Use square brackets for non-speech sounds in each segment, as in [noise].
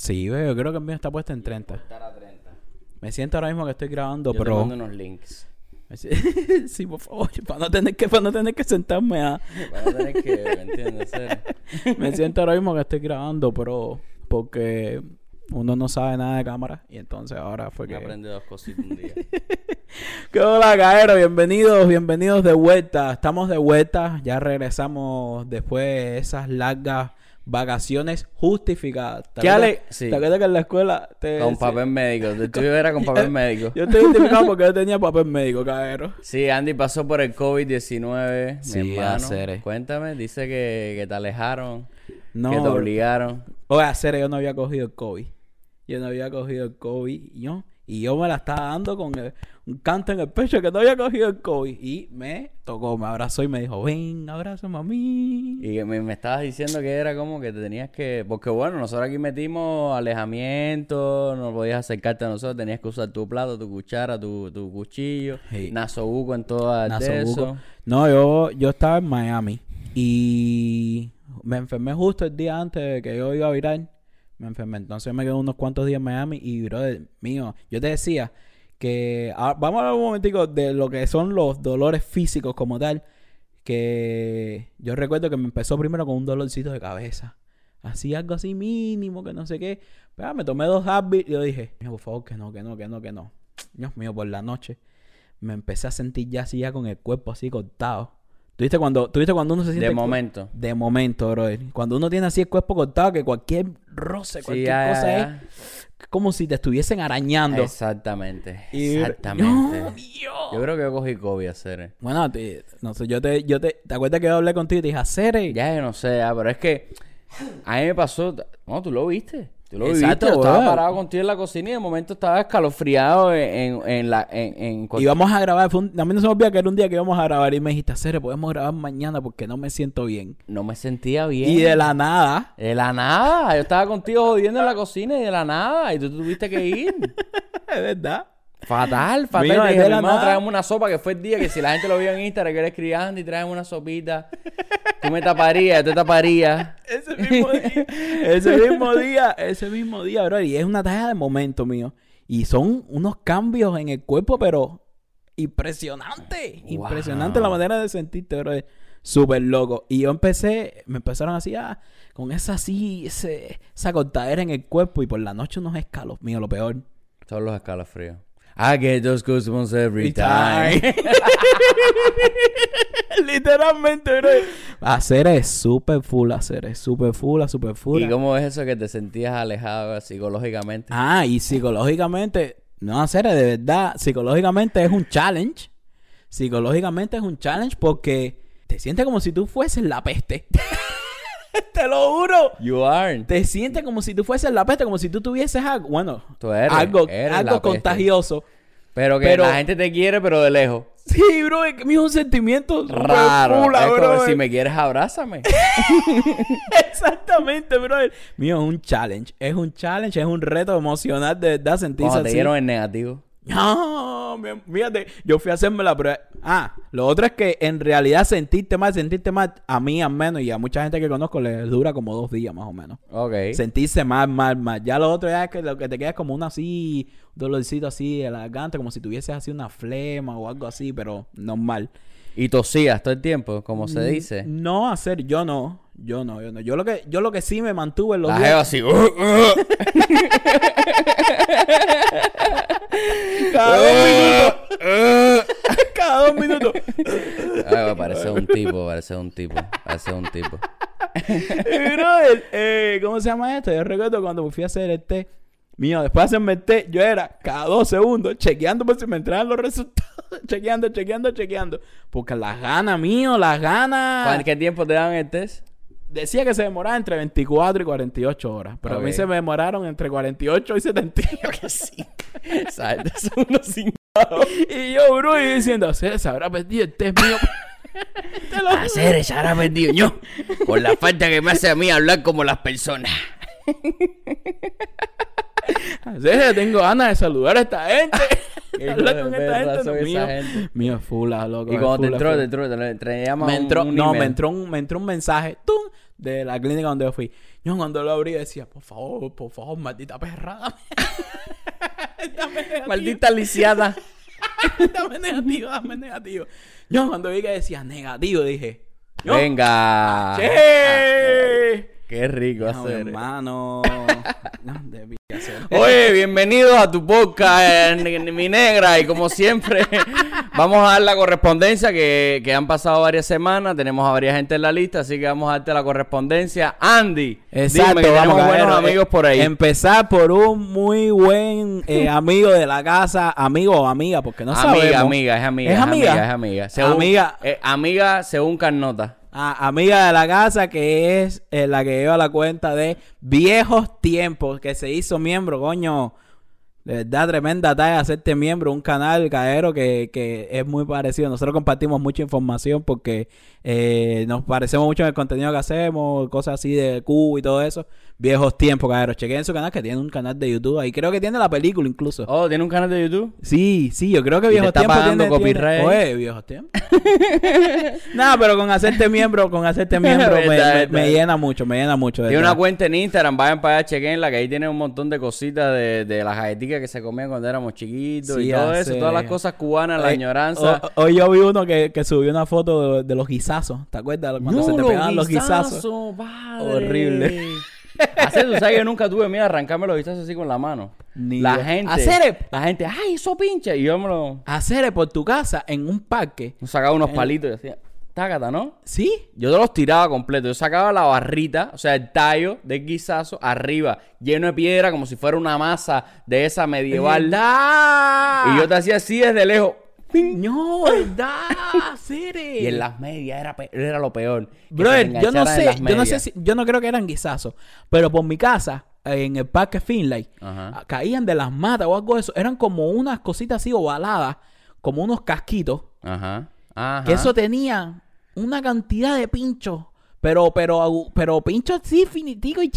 Sí, yo creo que el mío está puesto en 30. Estar a 30. Me siento ahora mismo que estoy grabando, Yo te pero... mando unos links. Me [laughs] sí, por favor, [laughs] para no tener que, para no tener que sentarme a... Vas a tener que, ¿me entiendes? [laughs] Me siento ahora mismo que estoy grabando, pero... Porque uno no sabe nada de cámara y entonces ahora fue que... Aprende dos cositas un día. ¿Qué hola, caero? Bienvenidos, bienvenidos de vuelta. Estamos de vuelta, ya regresamos después de esas largas vacaciones justificadas. ¿Te ¿Qué ale- sí. ¿Te acuerdas que en la escuela te Con papel médico. El tuyo [laughs] era con papel médico. Yo estoy justificado porque yo tenía papel médico, caero. Sí, Andy pasó por el COVID-19. Sí, mi hermano. hacer. Cuéntame, dice que, que te alejaron, No, que te obligaron. Oye, hacer, yo no había cogido el COVID. Yo no había cogido el COVID. Yo, y yo me la estaba dando con el- un canto en el pecho que no había cogido el COVID. Y me tocó, me abrazó y me dijo, ven, abrázame a mí. Y que me, me estabas diciendo que era como que te tenías que... Porque bueno, nosotros aquí metimos alejamiento, no podías acercarte a nosotros, tenías que usar tu plato, tu cuchara, tu, tu cuchillo, Sí. nasobuco en Nasobuco. eso. No, yo, yo estaba en Miami y me enfermé justo el día antes de que yo iba a virar. Me enfermé. Entonces me quedé unos cuantos días en Miami y, brother, mío, yo te decía que... ah, vamos a hablar un momentico de lo que son los dolores físicos como tal. Que yo recuerdo que me empezó primero con un dolorcito de cabeza. Así, algo así mínimo, que no sé qué. Pero ah, me tomé dos Advil y yo dije, "Mío, por favor, que no, que no, que no, que no. Dios mío, por la noche me empecé a sentir ya así, ya con el cuerpo así cortado. ¿Tú viste cuando, tú viste cuando uno se siente... De momento. De momento, brother. Cuando uno tiene así el cuerpo cortado, que cualquier roce, Sí, cualquier ya, ya, cosa es como si te estuviesen arañando. Exactamente. Y- Exactamente. ¡No, Dios! Yo creo que yo cogí COVID a hacer. Bueno, te- no sé, yo te, yo te, ¿te acuerdas que yo hablé contigo y te dije, hacer Ya yo no sé, ya, pero es que a mí me pasó. No, tú lo viste. Tú lo Exacto. Yo estaba parado contigo en la cocina y de momento estaba escalofriado en, en, en la. En, en íbamos a grabar, fue un- a mí no se me olvida que era un día que íbamos a grabar y me dijiste, Cere, podemos grabar mañana porque no me siento bien. No me sentía bien. Y de la nada, De la nada. Yo estaba contigo jodiendo en la cocina y de la nada. Y tú tuviste que ir. [laughs] es verdad. Fatal, fatal. Es dije, la nada. una sopa que fue el día que si la gente lo vio en Instagram que eres criando y tráeme una sopita. Tú me taparías, yo te taparía. [laughs] [laughs] Ese mismo día, ese mismo día, ese mismo día, bro. Y es una talla de momento mío. Y son unos cambios en el cuerpo, pero impresionante. Impresionante la manera de sentirte, bro. Súper loco. Y yo empecé, me empezaron así, ah, con esa así, ese, esa cortadera en el cuerpo. Y por la noche unos escalos, mío, lo peor. Todos los escalofríos. I get those goosebumps every time. [laughs] Literalmente, bro. Hacer es súper full, hacer es súper full, súper full. ¿Y cómo es eso que te sentías alejado psicológicamente? Ah, y psicológicamente, no hacer de verdad, psicológicamente es un challenge. Psicológicamente es un challenge porque te sientes como si tú fueses la peste. [laughs] [laughs] te lo juro. You are. Te sientes como si tú fueses la peste, como si tú tuvieses algo, bueno, Tú eres, algo, eres algo contagioso. Pero que Pero- la gente te quiere, pero de lejos. Sí, bro, es que mío, un sentimiento Raro. fula, es como si me quieres, abrázame. [laughs] Exactamente, bro. Mío, es un challenge. Es un challenge, es un reto emocional de verdad sentirse Cuando te así. dieron el negativo. No, mi- fíjate, yo fui a hacerme la prueba. Ah, lo otro es que en realidad sentirte mal, sentirte mal, a mí al menos y a mucha gente que conozco les dura como dos días más o menos. Ok. Sentirse mal, mal, mal. Ya lo otro ya es que lo que te queda es como una así, un dolorcito así de la garganta, como si tuvieses así una flema o algo así, pero normal. Y tosías todo el tiempo, como se dice. No hacer, yo no, yo no, yo no. Yo lo que, yo lo que sí me mantuve en los La días- así. "Uh, uh". [laughs] [laughs] cada dos minutos, cada dos minutos. Ay, parece un tipo, parece un tipo, parece un tipo. [laughs] Eh, brother, eh, ¿cómo se llama esto? Yo recuerdo cuando me fui a hacer el té. Mío, después de hacerme el té, yo era cada dos segundos chequeando por si me entraban los resultados. [laughs] chequeando, chequeando, chequeando. Porque las ganas, mío, las ganas. ¿Cuán- ¿Qué tiempo te dan el test? Decía que se demoraba entre 24 y 48 horas. Pero a mí se me demoraron entre 48 y 78. sí. ¿Sabes? Son unos [laughs] cinco. y yo, bro, y diciendo, se, se habrá perdido el test mío. [laughs] Te lo. Hacer esa ahora perdido yo. Por la falta que me hace a mí hablar como las personas. [laughs] Hacer, tengo ganas de saludar a esta gente. Hablar con esta gente. no, mío, gente. mío fula, loco. Y cuando te entró, te entró, te, te llaman me entró, un, un no, me entró un, me entró un mensaje. ¡Tum! De la clínica donde yo fui. Yo cuando lo abrí decía, por favor, por favor, maldita perra, dame. [laughs] dame negativo. Maldita lisiada. [laughs] dame negativo, dame negativo. Yo cuando vi que decía negativo dije, yo, Venga. ¡Che! Qué rico No, hacer. hermano. [laughs] No, debí hacer. [laughs] Oye, bienvenidos a tu podcast, eh, mi negra. Y como siempre, [laughs] vamos a dar la correspondencia que, que han pasado varias semanas. Tenemos a varias gente en la lista, así que vamos a darte la correspondencia. Andy, Exacto, dime que vamos, tenemos buenos caballero. amigos por ahí. Empezar por un muy buen eh, [laughs] amigo de la casa, amigo o amiga, porque no sabemos. amiga, amiga, es amiga. ¿Es amiga? Es amiga. Según, Amiga. eh, amiga según Carnota. Amiga de la casa que es eh, la que lleva la cuenta de viejos tiempos, que se hizo miembro, coño. De verdad, tremenda talla hacerte miembro, un canal caero que, que es muy parecido. Nosotros compartimos mucha información porque eh, nos parecemos mucho en el contenido que hacemos, cosas así de Q y todo eso. Viejos tiempos, caero. Chequen su canal que tiene un canal de YouTube ahí. Creo que tiene la película incluso. Oh, ¿tiene un canal de YouTube? Sí, sí, yo creo que ¿Y te viejos está tiempos pagando tiene, tiene- copyright? Oye, viejos tiempos. [laughs] Nada, pero con hacerte miembro, con hacerte [laughs] miembro me, llena mucho, me llena mucho. Tiene una cuenta en Instagram, vayan para allá, chequenla, que ahí tiene un montón de cositas de, de las galletitas que se comían cuando éramos chiquitos Sí, y todo eso, sé. todas las cosas cubanas, la Eh, añoranza. ho- Hoy yo vi uno que, que subió una foto de, de los guisazos. ¿Te acuerdas? Cuando se te pegaban los guisazos. padre. Horrible. [laughs] Hacer, tú sabes que yo nunca tuve miedo a arrancarme los guisazos así con la mano. Ni la yo. gente. Hacer- La gente, ay, eso pincha. Y yo me lo. Hacer por tu casa en un parque. Sacaba unos palitos y decía, tácata, ¿no? ¿Sí? Yo te los tiraba completo. Yo sacaba la barrita, o sea, el tallo del guisazo arriba, lleno de piedra, como si fuera una masa de esa medieval. ¿Verdad? Y yo te hacía así desde lejos. No, ¿verdad? [laughs] Y en las medias era, pe- era lo peor. Brother, yo no sé, yo no sé si, yo no creo que eran guisazos, pero por mi casa, en el parque Finlay, Ajá. ah, caían de las matas o algo de eso, eran como unas cositas así ovaladas, como unos casquitos, Ajá. Ajá. que eso tenía una cantidad de pinchos, pero, pero, pero pinchos así finitico y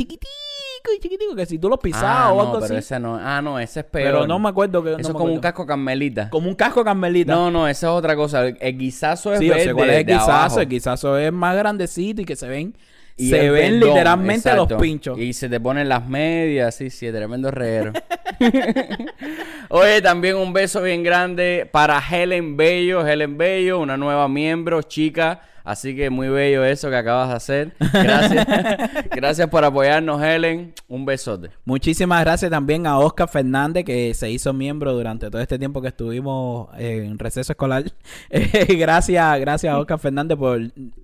chiquitico que si tú los pisabas Ah, o no, algo pero así, ese no. Ah, no, ese es peor. pero no me acuerdo que no Eso es como un casco carmelita. como un casco carmelita. No, no, esa es otra cosa. El, el guisazo es sí, yo verde sé cuál es el guisazo, abajo. el guisazo es más grandecito y que se ven, Y se ven literalmente exacto. los pinchos. Y se te ponen las medias, sí, sí, tremendo reguero. [laughs] Oye, también un beso bien grande para Helen Bello. Helen Bello, una nueva miembro, chica. Así que muy bello eso que acabas de hacer. Gracias. [laughs] Gracias por apoyarnos, Helen. Un besote. Muchísimas gracias también a Oscar Fernández, que se hizo miembro durante todo este tiempo que estuvimos en receso escolar. [laughs] Eh, gracias, gracias a Oscar Fernández por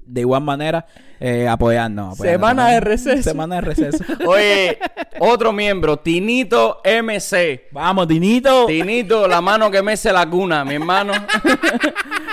de igual manera eh, apoyarnos, apoyarnos. Semana de receso. Semana de receso. [laughs] Oye, otro miembro, Tinito MC. Vamos, Dinito. Tinito, la mano que mece la cuna, mi hermano.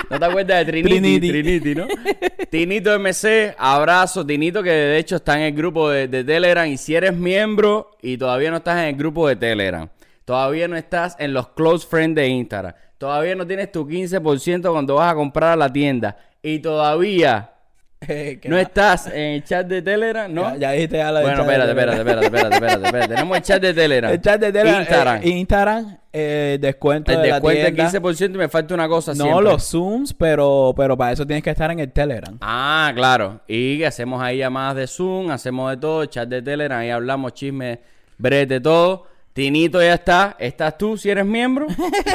¿No te acuerdas de Trinity? Trinity. Trinity, ¿no? [laughs] Tinito MC, abrazo. Tinito, que de hecho está en el grupo de, de Telegram. Y si eres miembro y todavía no estás en el grupo de Telegram, todavía no estás en los close friends de Instagram, todavía no tienes tu 15% cuando vas a comprar a la tienda, y todavía [laughs] Eh, no estás en el chat de Telegram, ¿no? Ya, ya dijiste ya lo Bueno, espérate, espérate, espérate, espérate, espérate, espérate. Tenemos el chat de Telegram. [laughs] El chat de Telegram. Instagram. eh, Instagram, eh, descuento el de la descuento del tienda. 15% y me falta una cosa No siempre. los Zooms, pero, pero para eso tienes que estar en el Telegram. Ah, claro. Y hacemos ahí llamadas de Zoom, hacemos de todo, chat de Telegram, ahí hablamos chisme, brete, todo. Tinito ya está. ¿Estás tú si eres miembro?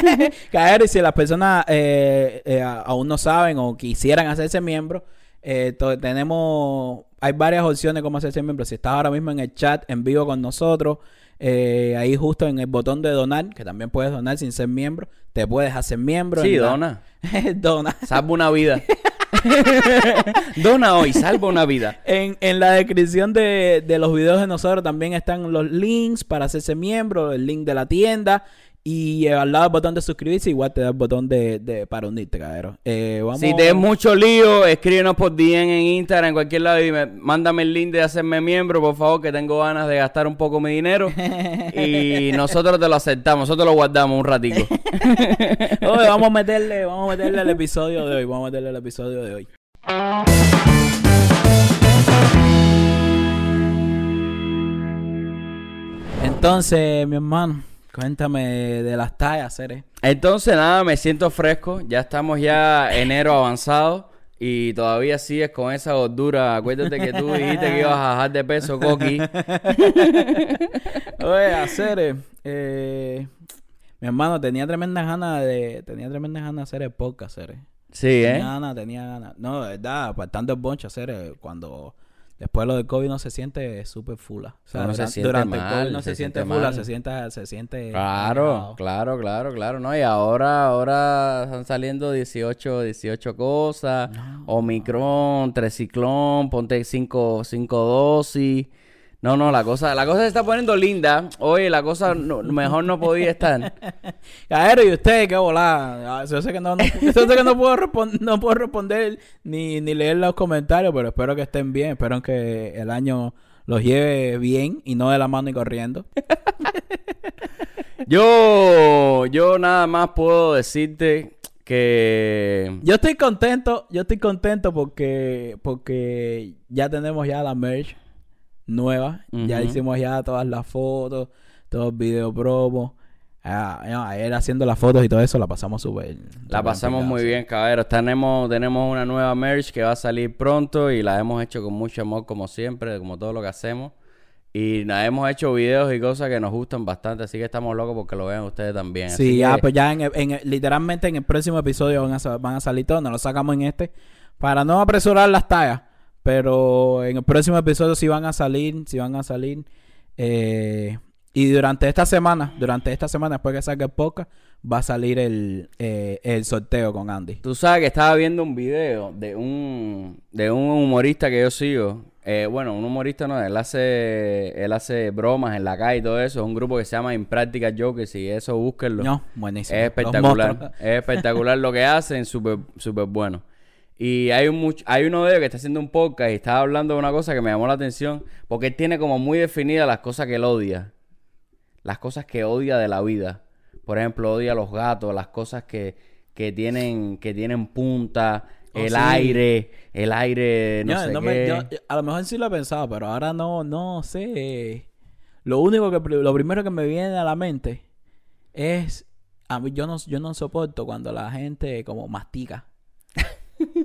[laughs] Caer, y si las personas eh, eh, aún no saben o quisieran hacerse miembro, eh, tenemos, hay varias opciones como hacerse miembro. Si estás ahora mismo en el chat en vivo con nosotros, eh, ahí justo en el botón de donar, que también puedes donar sin ser miembro, te puedes hacer miembro. Sí, la- dona. [laughs] dona. Salva una vida. [laughs] Dona hoy, salva una vida. En, en la descripción de, de los videos de nosotros también están los links para hacerse miembro, el link de la tienda y eh, al lado del botón de suscribirse igual te da el botón de, de para unirte, cabrón. Eh, vamos... Si te es mucho lío, escríbenos por DM en Instagram, en cualquier lado y mándame el link de hacerme miembro, por favor, que tengo ganas de gastar un poco mi dinero. [laughs] y nosotros te lo aceptamos, nosotros lo guardamos un ratico. [laughs] Oye, vamos a meterle, vamos a meterle el episodio de hoy, vamos a meterle el episodio de hoy. Entonces, mi hermano, cuéntame de las tallas, Cere. Entonces, nada, me siento fresco. Ya estamos ya enero avanzado. y todavía sigues con esa gordura. Acuérdate que tú dijiste que ibas a bajar de peso, Coqui. [laughs] Oye, hacer, eh, mi hermano tenía tremendas ganas de, tenía tremendas ganas de hacer el podcast, hacer. Sí, ¿eh? Tenía ganas, tenía ganas. No, de verdad, para tanto el bonche hacer eh, cuando después lo del COVID no se siente súper fula. O sea, No se durante, siente durante el mal, COVID no se, se siente siente fula, se siente, se siente Claro, claro, claro, claro, no, y ahora, ahora están saliendo 18, 18 cosas, Omicron, Treciclón, ponte 5, 5 dosis, no, no, la cosa, la cosa se está poniendo linda, oye, la cosa no- mejor no podía estar, [laughs] Caero, ¿y usted qué volá? Ah, Yo sé que no, no- yo sé que no puedo, respon- no puedo responder ni, ni leer los comentarios, pero espero que estén bien. Espero que el año los lleve bien y no de la mano y corriendo. [laughs] yo, yo nada más puedo decirte que, Yo estoy contento, yo estoy contento porque, porque ya tenemos ya la merch nueva. Ya hicimos ya todas las fotos, todos los video promo. Ah, ayer haciendo las fotos y todo eso la pasamos súper. La pasamos muy bien, caballeros. Tenemos, tenemos una nueva merch que va a salir pronto y la hemos hecho con mucho amor, como siempre, como todo lo que hacemos. Y hemos hecho videos y cosas que nos gustan bastante, así que estamos locos porque lo vean ustedes también. Así Sí, ya, que- pues ya en, en literalmente en el próximo episodio van a, van a salir todos, no lo sacamos en este, para no apresurar las tallas, pero en el próximo episodio sí van a salir, sí van a salir, eh, y durante esta semana, durante esta semana después que salga el podcast, va a salir el, eh, el sorteo con Andy. Tú sabes que estaba viendo un video de un, de un humorista que yo sigo. Eh, bueno, un humorista no, él hace, él hace bromas en la calle y todo eso. Es un grupo que se llama Impractical Jokers y eso búsquenlo. No, buenísimo. Es espectacular. Es espectacular lo que hacen, súper súper bueno. Y hay un hay uno de ellos que está haciendo un podcast y estaba hablando de una cosa que me llamó la atención, porque él tiene como muy definidas las cosas que él odia. Las cosas que odia de la vida. Por ejemplo, odia a los gatos, las cosas que, que tienen que tienen punta, Oh, el sí. aire, el aire, no Yo- sé no qué. me- yo- a lo mejor sí lo he pensado, pero ahora no, no sé. Lo único que, lo primero que me viene a la mente es, a mí yo no, yo no soporto cuando la gente como mastica.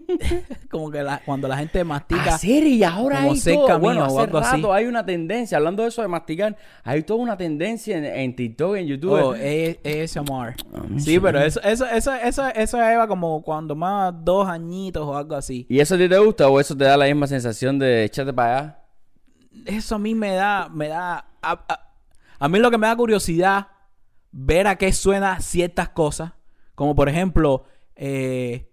[laughs] como que la- cuando la gente mastica. Ah, sí, y ahora hay todo, bueno, hace así. hay una tendencia, hablando de eso de masticar, hay toda una tendencia en, en TikTok, en YouTube. Oh, ASMR. Sí, pero eso, eso, eso, eso, eso lleva como cuando más dos añitos o algo así. ¿Y eso a ti te gusta o eso te da la misma sensación de echarte para allá? eso a mí me da, me da, a, a- a mí lo que me da curiosidad ver a qué suena ciertas cosas, como por ejemplo, eh,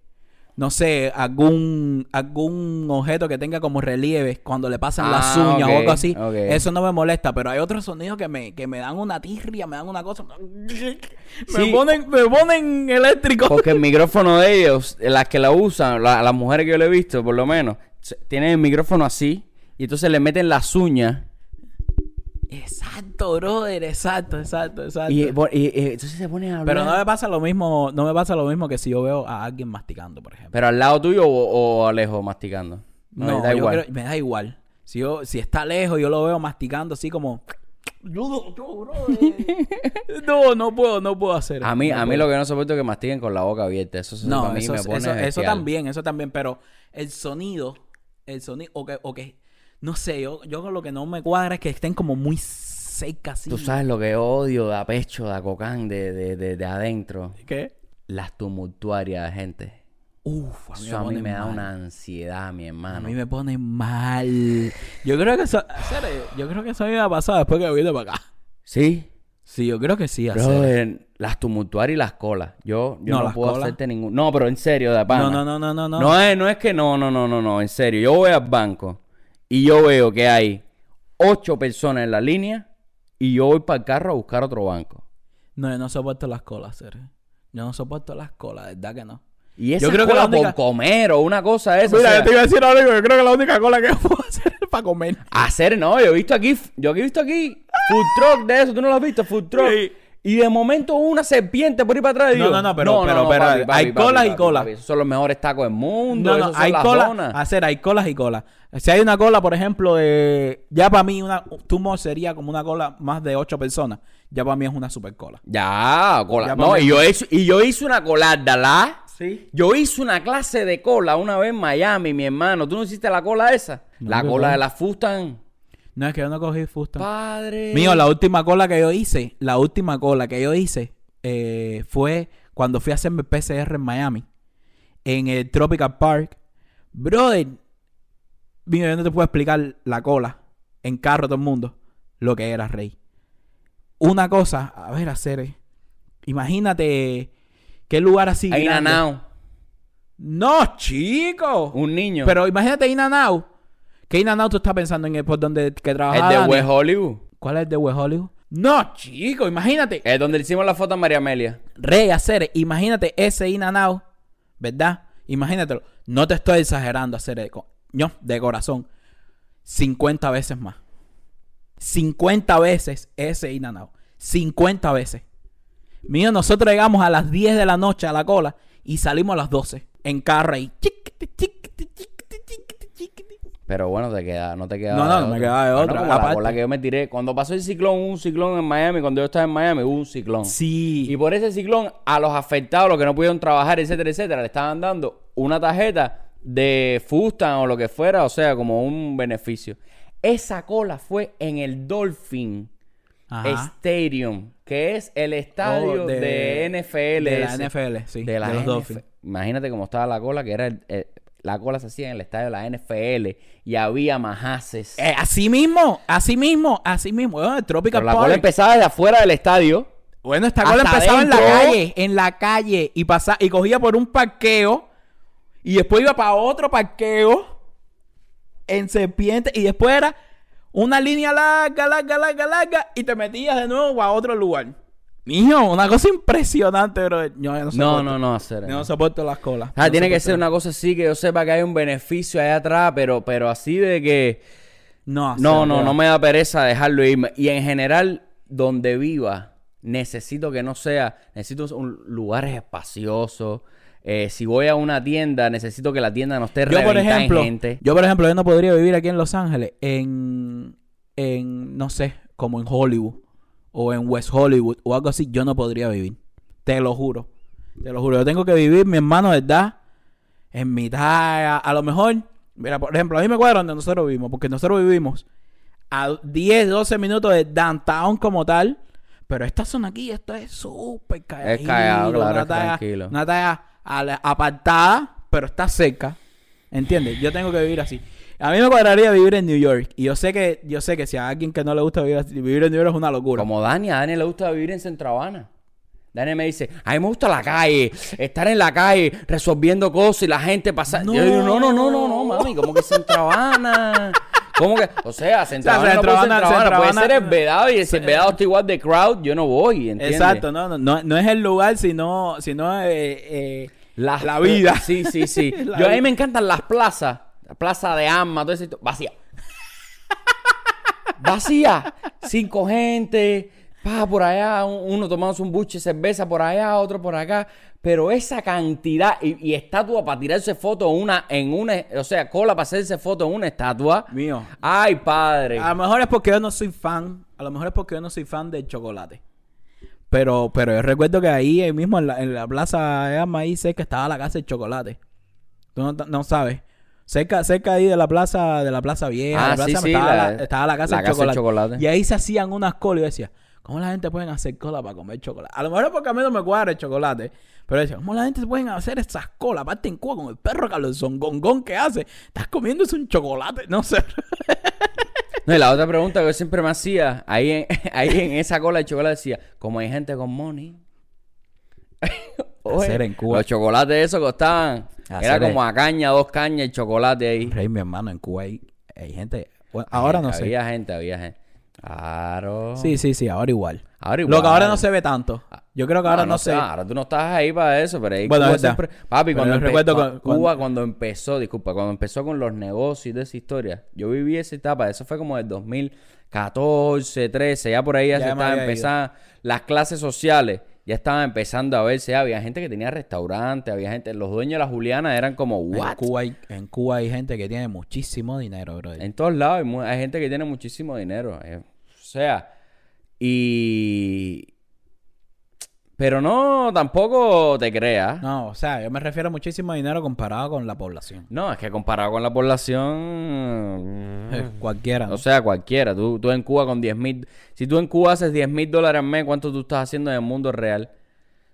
no sé, algún, algún objeto que tenga como relieve cuando le pasan las Ah, uñas o algo así, eso no me molesta, pero hay otros sonidos que me, que me dan una tirria, me dan una cosa, me ponen, me ponen eléctrico. Porque el micrófono de ellos, las que la usan, la- las mujeres que yo le he visto, por lo menos, tienen el micrófono así y entonces le meten las uñas Exacto, brother, exacto, exacto, exacto. y, y- y entonces se ponen a hablar. Pero no me pasa lo mismo, no me pasa lo mismo que si yo veo a alguien masticando, por ejemplo. Pero al lado tuyo o, o a lejos masticando. No, No, da yo igual. creo- me da igual. Si yo, si está lejos, yo lo veo masticando así como. Yo, no- yo, [laughs] no, no puedo, no puedo hacer. A mí, no a mí puedo. lo que no soporto es que mastiquen con la boca abierta. Eso, eso No, eso, me eso, pone eso también, eso también, pero el sonido, el sonido, o que, o que, no sé, yo, yo lo que no me cuadra es que estén como muy secas. Tú sabes lo que odio de a pecho, de a cocán, de, de, de, de adentro. ¿Qué? Las tumultuarias, gente. Uf, a mí Eso a mí me da una ansiedad, mi A hermano. mí me pone mal. Yo creo que eso, serio, yo creo que eso a mí me ha pasado después que vine para acá. ¿Sí? Sí, yo creo que sí. Brother, las tumultuarias y las colas. Yo, yo No, puedo colas. hacerte ningún... No, pero en serio, de pana. No, no, no, no, no, no. No es, no es que no, no, no, no, no, en serio. Yo voy al banco y yo veo que hay ocho personas en la línea y yo voy para el carro a buscar otro banco. No, yo no soporto las colas, serio. Yo no soporto las colas, de verdad que no. Y esa Yo creo que la única- por comer o una cosa esa. Mira, o sea, yo te iba a decir ahora que yo creo que la única cola que [laughs] puedo hacer es para comer. Hacer, no, yo he visto aquí, yo he visto aquí food truck de eso, tú no lo has visto, food truck. Sí. Y de momento una serpiente por ahí para atrás. y No, no, no, pero- pero- pero hay colas y colas. Esos son los mejores tacos del mundo. No, no, esos hay las colas. Hacer, hay colas y colas. Si hay una cola, por ejemplo, de. Ya para mí, una Tumo sería como una cola más de ocho personas. Ya para mí es una super cola. Ya, cola. Ya, no, y yo, hice, y yo hice una colarda, la Sí. Yo hice una clase de cola una vez en Miami, mi hermano. ¿Tú no hiciste la cola esa? No, la ¿qué cola cola? de la Fustan. No, es que yo no cogí Fustan. Padre. Mío, la última cola que yo hice, la última cola que yo hice eh, fue cuando fui a hacerme PCR en Miami, en el Tropical Park. Brother, mío, yo no te puedo explicar la cola en carro todo el mundo, lo que era, Rey. Una cosa, a ver, hacer, eh, imagínate qué lugar así. Ahí grande. nanao. No, chico. Un niño. Pero imagínate Inanao. ¿Qué Inanao tú estás pensando en el por donde que el trabajaba? de Dani? West Hollywood. ¿Cuál es el de West Hollywood? No, chico, imagínate. Es donde le hicimos la foto a María Amelia. Rey, hacer, imagínate ese Inanao, ¿verdad? Imagínatelo. No te estoy exagerando, hacer de, co- no, de corazón. 50 veces más. 50 veces ese Inanao. 50 veces. Mío, nosotros llegamos a las 10 de la noche a la cola y salimos a las 12 en carro chiquiti, chiquiti, chiquiti, chiquiti. Pero bueno, te queda, no te queda. No, no, no me queda de otra. la Aparte- cola que yo me tiré. Cuando pasó el ciclón, hubo un ciclón en Miami. Cuando yo estaba en Miami, hubo un ciclón. Sí. Y por ese ciclón, a los afectados, los que no pudieron trabajar, etcétera, etcétera, le estaban dando una tarjeta de Fustan o lo que fuera, o sea, como un beneficio. Esa cola fue en el Dolphin Ajá. Stadium, que es el estadio Oh, de, de- NFL. de la. NFL, sí, De la de los NFL. Dolphins. Imagínate cómo estaba la cola, que era el- el- la cola se hacía en el estadio de la NFL y había majaces. Eh, así mismo, así mismo, así mismo. Bueno, el Tropical Pero la Park. cola empezaba desde afuera del estadio. Bueno, esta cola empezaba en la calle, en la calle, y pasaba, y cogía por un parqueo, y después iba para otro parqueo, en serpiente, y después era una línea larga, larga, larga, larga, y te metías de nuevo a otro lugar. Mijo, una cosa impresionante, bro. Yo no, No, soporto. no, no, hacer. Yo no soporto las colas. Ah, No tiene que ser una cosa así que yo sepa que hay un beneficio allá atrás, pero, pero así de que No, no, no, no me da pereza dejarlo irme. Y en general, donde viva, necesito que no sea, necesito un lugares espaciosos. Eh, si voy a una tienda, necesito que la tienda no esté Yo, por en gente. yo, por ejemplo, yo no podría vivir aquí en Los Ángeles en, en, no sé, como en Hollywood o en West Hollywood o algo así. Yo no podría vivir. Te lo juro. Te lo juro. Yo tengo que vivir, mi hermano, ¿verdad? En mitad, a, a lo mejor, mira, por ejemplo, a mí me cuadra donde nosotros vivimos, porque nosotros vivimos a 10, 12 minutos de downtown como tal. Pero esta zona aquí, esto es súper calladito. callado, claro, una es talla- tranquilo. Una talla apartada, pero está cerca. ¿Entiendes? Yo tengo que vivir así. A mí me cuadraría vivir en New York. Y yo sé que, yo sé que si a alguien que no le gusta vivir, vivir en New York es una locura. Como Dani, a Dani le gusta vivir en Centro Habana. Dani me dice, a mí me gusta la calle, estar en la calle resolviendo cosas y la gente pasando. No. Yo digo, no, no, no, no, no, mami, ¿cómo que Centro Habana? ¿Cómo que? O sea, [laughs] Centro O sea, Habana no Centro puede Habana- Centro Habana, Centro puede Habana- ser el vedado y si el vedado está igual de crowd, yo no voy, ¿entiendes? Exacto, no, no, no, no es el lugar, sino, sino eh, eh, Las- la vida. Sí, sí, sí. [laughs] La Yo a mí me encantan las plazas. La plaza de Armas, todo eso. Vacía. Vacía. Cinco gente. Pa, por allá. un- Uno tomándose un buche de cerveza por allá, otro por acá. Pero esa cantidad. Y, y estatua para tirarse foto una, en una. O sea, cola para hacerse foto en una estatua. Mío. Ay, padre. A lo mejor es porque yo no soy fan. A lo mejor es porque yo no soy fan del chocolate. Pero, pero yo recuerdo que ahí, ahí mismo en la, en la plaza de Armas, ahí cerca estaba la casa del chocolate. Tú no, no sabes. Cerca, cerca ahí de la plaza, de la plaza vieja, Ah, la plaza sí, sí, estaba, la- la, estaba la casa, la del, casa del chocolate. chocolate. Y ahí se hacían unas colas y yo decía, ¿cómo la gente puede hacer cola para comer chocolate? A lo mejor es porque a mí no me cuadra el chocolate. Pero decía, ¿cómo la gente pueden hacer esas colas? Aparte en Cuba con el perro calzón gongón que hace. Estás comiéndose un chocolate, no sé. No, y la otra pregunta que yo siempre me hacía, ahí en, [laughs] ahí en esa cola de chocolate decía, como hay gente con money. Oye, Hacer en Cuba. Los chocolates esos costaban. Hacer era como a caña, dos cañas y chocolate ahí. Rey, mi hermano, en Cuba hay, hay gente. bueno, ahora no sé. Había gente, había gente. Claro. Sí, sí, sí, ahora igual. Ahora Lo que igual. ahora no se ve tanto. Yo creo que ahora no, sé. se. Ahora tú no estás ahí para eso, pero ahí Bueno, Cuba siempre- Papi, Pero cuando recuerdo Cuba cuando empezó, disculpa, cuando empezó con los negocios de esa historia, yo viví esa etapa, eso fue como del 2014, 13, ya por ahí ya, Ya se ido. empezando las clases sociales. Ya estaban empezando a verse, había gente que tenía restaurantes, había gente, los dueños de la Juliana eran como, En ¿what? Cuba, hay, en Cuba hay gente que tiene muchísimo dinero, bro. En todos lados hay gente que tiene muchísimo dinero. eh, o sea, y... Pero no, tampoco te creas. No, o sea, yo me refiero a muchísimo dinero comparado con la población. No, es que comparado con la población... Eh, Cualquiera. O sea, cualquiera. Tú, tú en Cuba con 10 mil... Si tú en Cuba haces 10 mil dólares al mes, ¿cuánto tú estás haciendo en el mundo real?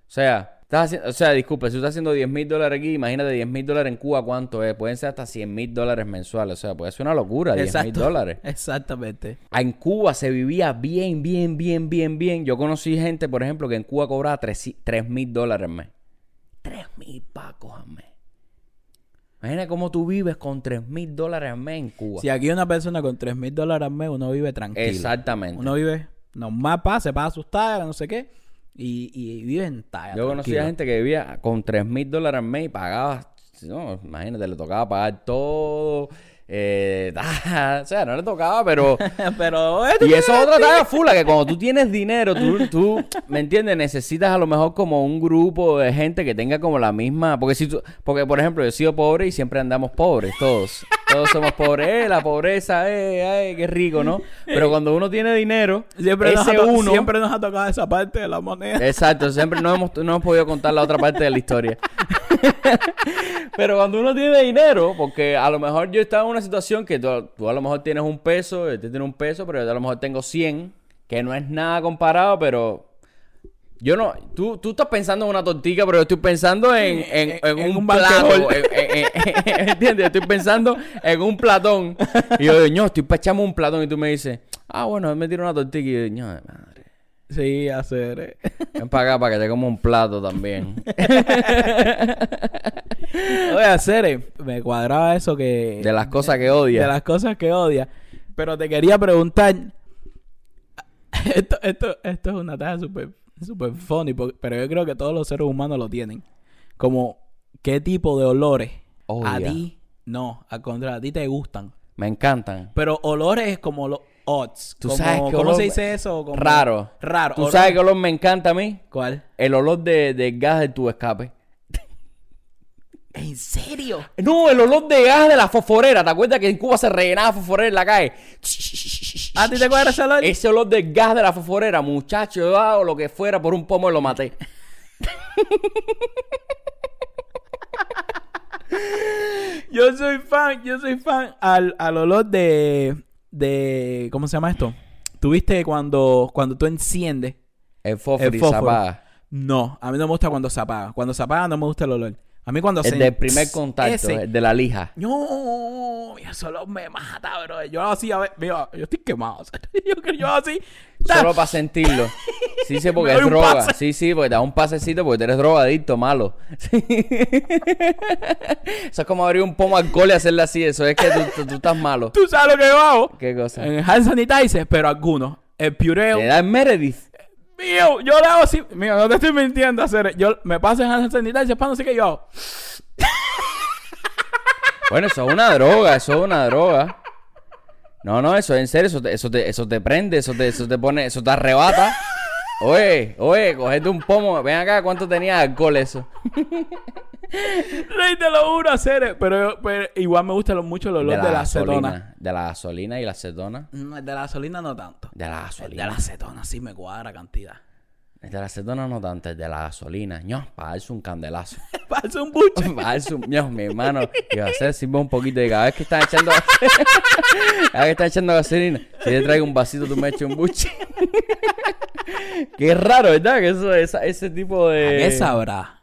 O sea, estás haciendo... O sea, disculpe, si tú estás haciendo 10 mil dólares aquí, imagínate 10 mil dólares en Cuba, ¿cuánto es? Pueden ser hasta 100 mil dólares mensuales. O sea, puede ser una locura, 10 mil dólares. [laughs] Exactamente. En Cuba se vivía bien, bien, bien, bien, bien. Yo conocí gente, por ejemplo, que en Cuba cobraba 3 mil dólares al mes. 3 mil pacos al mes. Imagina cómo tú vives con 3 mil dólares al mes en Cuba. Si aquí una persona con 3 mil dólares al mes, uno vive tranquilo. Exactamente. Uno vive normal, pasa, se pasa sus tallas, no sé qué. Y, y vive en talla. Yo conocí a gente que vivía con 3 mil dólares al mes y pagaba. No, imagínate, le tocaba pagar todo. Eh, [laughs] o sea, no le tocaba, pero. [laughs] pero. Y eso es otra tarea [laughs] fula, que cuando tú tienes dinero, tú, tú, ¿me entiendes? Necesitas a lo mejor como un grupo de gente que tenga como la misma. Porque si tú, porque por ejemplo, yo he sido pobre y siempre andamos pobres, todos. Todos somos pobres. Eh, la pobreza, eh, ay, qué rico, ¿no? Pero cuando uno tiene dinero, siempre, ese nos ha uno. siempre nos ha tocado esa parte de la moneda. Exacto, siempre no hemos, no hemos podido contar la otra parte de la historia. [laughs] Pero cuando uno tiene dinero, porque a lo mejor yo estaba en una situación que tú, tú a lo mejor tienes un peso, este tiene un peso, pero yo a lo mejor tengo 100, que no es nada comparado, pero yo no, tú, tú estás pensando en una tortilla, pero yo estoy pensando en, en, en, en un, plato. [laughs] ¿Entiendes? Estoy pensando en un platón. Y yo digo, no, estoy para echarme un platón. Y tú me dices, ah, bueno, me tiro una tortilla. Y yo digo, no. Sí, hacer. [laughs] Ven para acá para que te como un plato también. [laughs] Oye, hacer, me cuadraba eso que. De las cosas que odia. De las cosas que odia. Pero te quería preguntar. [laughs] Esto, esto, esto es una tarea súper super funny, pero yo creo que todos los seres humanos lo tienen. Como, ¿qué tipo de olores a ti, no, al contrario, a ti te gustan? Me encantan. Pero olores como los odds. ¿Tú como, sabes qué ¿Cómo olor se dice eso? Como Raro. Raro. ¿Tú olor- sabes qué olor me encanta a mí? ¿Cuál? El olor de, de gas de tu escape. ¿En serio? No, el olor de gas de la fosforera. ¿Te acuerdas que en Cuba se rellenaba fosforera en la calle? ¿A ti te cuadra ese olor? Ese olor de gas de la fosforera, muchacho, yo hago lo que fuera por un pomo y lo maté. [laughs] Yo soy fan, yo soy fan al, al olor de, de... ¿Cómo se llama esto? ¿Tuviste cuando, cuando tú enciendes? El fósforo El y se fósforo. apaga. No, a mí no me gusta cuando se apaga. Cuando se apaga no me gusta el olor. A mí cuando El se... del primer contacto, Ese. el de la lija. No, eso olor me mata, bro. Yo así, a ver, mira, yo estoy quemado. [laughs] yo, yo así... ¡ta! Solo para sentirlo. Sí, sí, [laughs] porque es droga. pase. Sí, sí, porque te da un pasecito porque tú eres drogadicto, malo. [laughs] Sí. Eso es como abrir un pomo alcohol y hacerle así. Eso es que tú, tú- tú estás malo. ¿Tú sabes lo que yo hago? ¿Qué cosa? En hand sanitizer, pero algunos. El pureo. Te da el Meredith. Mío, yo le hago así. Mío, no te estoy mintiendo, hacer. Yo me paso en hand sanitizer para no sé qué yo hago. Bueno, eso es una droga, eso es una droga. No, no, eso es en serio, eso te, eso te, eso te prende, eso te, eso te pone, eso te arrebata. Oye, oye, cogete un pomo, ven acá, ¿cuánto tenía de alcohol eso? Rey, te lo juro, hacer. Pero, pero igual me gusta mucho el olor de la, acetona. De la gasolina y la acetona. Mm, el de la gasolina no tanto. De la El de gasolina. la acetona sí me cuadra cantidad. El de la acetona no tanto, el de la gasolina. No, para darse un candelazo. [laughs] Pasa un buche. [laughs] Para darse un... No, mi hermano. Y va a hacer sirve un poquito y cada vez que están echando... [laughs] cada vez que están echando gasolina, si le traigo un vasito, tú me echas un buche. Qué raro, ¿verdad? Que eso, esa- ese tipo ¿A de... qué sabrá?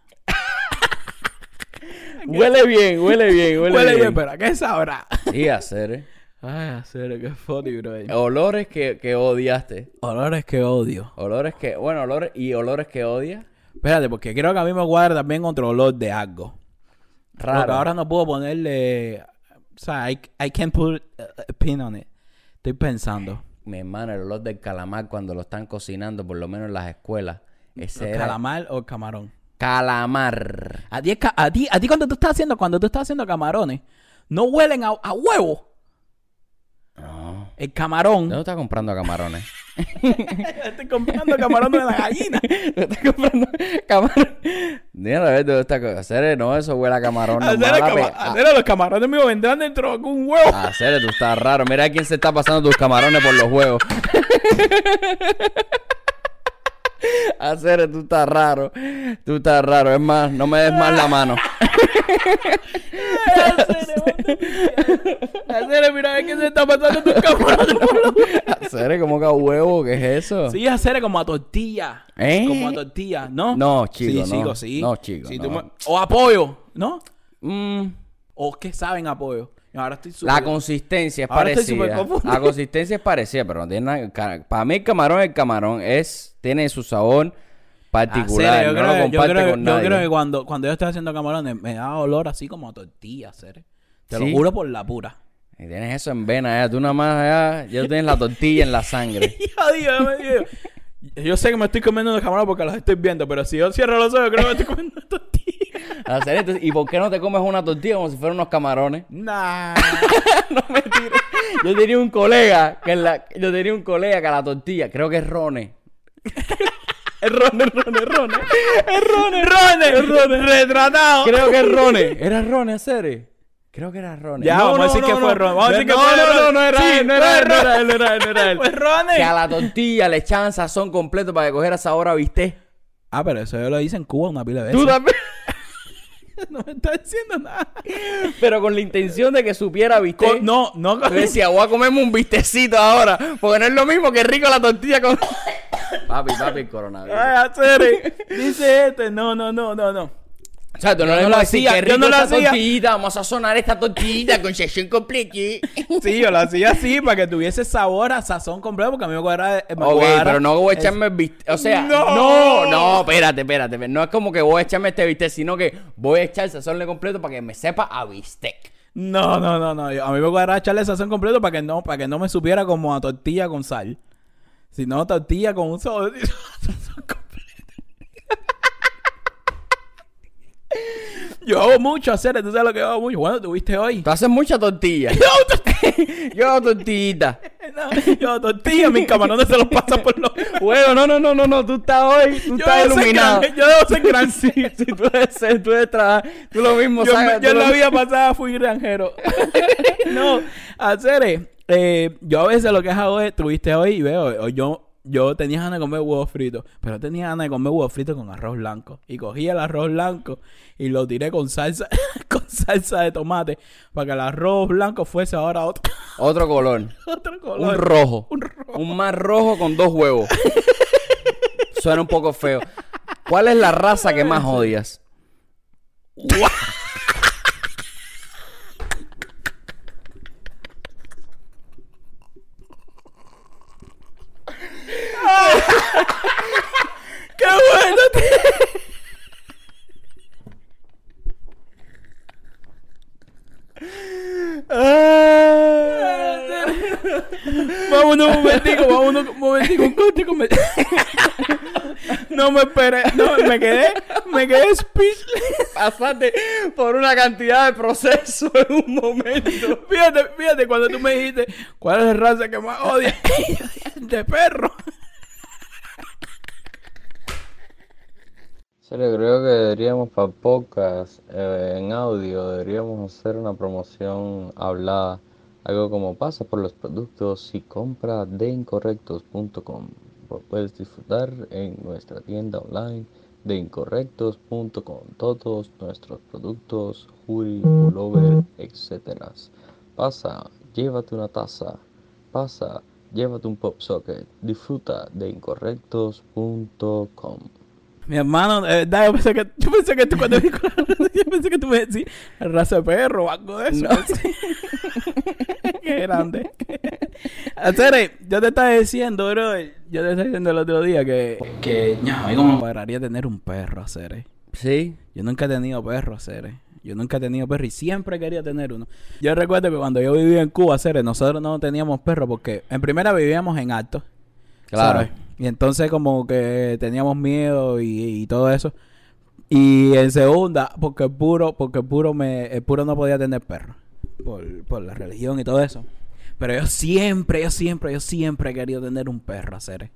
Huele bien, huele bien, huele, Huele bien. bien, pero ¿a qué sabrá? Sí, hacer, ¿eh? Ay, hacer, qué funny, bro. Olores que, que odiaste. Olores que odio. Olores que... Bueno, olores y olores que odias. Espérate, porque creo que a mí me cuadra también otro olor de algo. Raro. Porque ahora no puedo ponerle. O sea, I, I can't put a pin on it. Estoy pensando. Mi hermano, el olor del calamar cuando lo están cocinando, por lo menos en las escuelas. Ese ¿El era calamar o camarón? calamar. A ti, es ca- a ti, a ti cuando tú estás haciendo, cuando tú estás haciendo camarones, no huelen a, a huevo. No. El camarón. ¿Dónde estás comprando camarones? [laughs] Estoy comprando camarón de la gallina. [laughs] ¿Dónde estás comprando camarones? Dime a ver dónde está. Hacer, no, eso huele a camarón. No, Hacer, el mala cama- pe- a- hacer los camarones míos vendrán dentro de algún huevo. Hacer, tú estás raro. Mira quién se está pasando tus camarones por los huevos. [laughs] Hacer, tú estás raro. Tú estás raro. Es más, no me des más la mano. [laughs] Hacer, mira, qué se está pasando tu camarón. Hacer, como que a huevo, ¿qué es eso? Sí, hacer como a tortilla. ¿Eh? Como a tortilla, ¿no? No, chico, Sí, no. chico, sí. No, chico, Sí, no. me- O apoyo, ¿no? Mm, O que saben apoyo. Ahora estoy la consistencia es Ahora parecida. La consistencia es parecida, pero no tiene nada. Para mí el camarón, el camarón es tiene su sabor particular. Yo, no creo, lo que- yo, comparte creo, con yo nadie. creo que cuando, cuando yo estoy haciendo camarones me da olor así como a tortilla, hacer. Te ¿Sí? lo juro por la pura. Y tienes eso en vena, ya. Tú nada más, ya, ya tienes la tortilla en la sangre. [laughs] Yo sé que me estoy comiendo unos camarones porque los estoy viendo, pero si yo cierro los ojos, creo que me estoy comiendo tortilla. Hacer esto, ¿Y por qué no te comes una tortilla como si fueran unos camarones? Nah. [laughs] no me tires. Yo tenía un colega que en la, yo tenía un colega que a la tortilla, creo que es Rone. [laughs] es Rone, es Rone, es Rone. Es Rone, Rone, Rone, retratado. Creo que es Rone. ¿Era Rone, hacer? Creo que era Rone. Ya, vamos a decir que fue Rone. Vamos a decir que fue no, Rone. no, no era Sí, él, no fue era él, no era él, no era él, no era él. Pues Rone. Que a la tortilla le echaban sazón completo para que cogiera sabor a bistec. Ah, pero eso yo lo hice en Cuba una pila de veces. Tú también. [laughs] [laughs] no me estás diciendo nada. Pero con la intención de que supiera bistec. Co- no, no. Yo decía, voy a comerme un bistecito ahora. Porque no es lo mismo que rico la tortilla con. papi, papi, el coronavirus. Ay, hacer. Dice este. No, no, no, no, no. O sea, tú no no lo a decir hacía, que yo no lo hacía. tortillita, vamos a sazonar esta tortillita con sesión completa. [laughs] Sí, yo lo hacía así para que tuviese sabor a sazón completo porque a mí me cuadra. Me Ok, cuadra pero no voy a es- echarme el bistec. O sea, No. no, no, espérate, espérate. No es como que voy a echarme este bistec, sino que voy a echar el sazón completo para que me sepa a bistec. No, no, no, no. Yo- A mí me cuadra echarle sazón completo para que no, para que no me supiera como a tortilla con sal. Sino tortilla con un sabor. [laughs] sazón completo. Yo hago mucho hacer, tú sabes lo que yo hago mucho. Bueno, tuviste hoy. Tú haces mucha tortilla. [laughs] [laughs] Yo hago tortillita. [laughs] No, yo tortilla, mis camarones se los pasan por los. Bueno, no, no, no, no, no, tú estás hoy, tú Yo estás iluminado. yo debo ser grande. Sí, sí, tú debes ser, tú debes trabajar, tú lo mismo Yo, sabes. yo tú en lo- la vida pasada fui granjero. no, hacer eh, yo a veces lo que hago es, tuviste hoy y veo, hoy yo, yo tenía ganas de comer huevos fritos, pero tenía ganas de comer huevos fritos con arroz blanco. Y cogí el arroz blanco y lo tiré con salsa, [laughs] con salsa de tomate, para que el arroz blanco fuese ahora otro, [laughs] Otro color. otro color. Un rojo. Un rojo. Un más rojo con dos huevos. [laughs] Suena un poco feo. ¿Cuál es la raza que más odias? ¡Qué bueno! Vámonos un momentico, vámonos un momentico, un cortico. me- No me esperé, no, me quedé, me quedé speechless. Pasaste por una cantidad de procesos en un momento. Fíjate, fíjate, cuando tú me dijiste, ¿cuál es la raza que más odias? [laughs] De perro. Serio, creo que deberíamos para podcast eh, en audio, deberíamos hacer una promoción hablada, algo como pasa por los productos y compra de incorrectos.com. Puedes disfrutar en nuestra tienda online de incorrectos.com todos nuestros productos, hoodie, pullover, etc. Pasa, llévate una taza, pasa, llévate un pop socket, disfruta de incorrectos.com. Mi hermano, de verdad, yo pensé que, yo pensé que tú cuando dijo la raza, [laughs] yo pensé que tú me decías raza de perro o algo de eso. No. [laughs] [laughs] Qué grande. Hacer, yo te estaba diciendo, bro, yo te estaba diciendo el otro día que, que, ya, a mí como me cuadraría tener un perro, hacer. Sí. Yo nunca he tenido perro, hacer. Yo nunca he tenido perro y siempre quería tener uno. Yo recuerdo que cuando yo vivía en Cuba, hacer, nosotros no teníamos perro porque en primera vivíamos en Alto. Claro. ¿sabes? Y entonces como que teníamos miedo y, todo eso. Y en segunda, porque el puro, porque puro me, el puro no podía tener perro. Por, por la religión y todo eso. Pero yo siempre, yo siempre, yo siempre he querido tener un perro, hacer.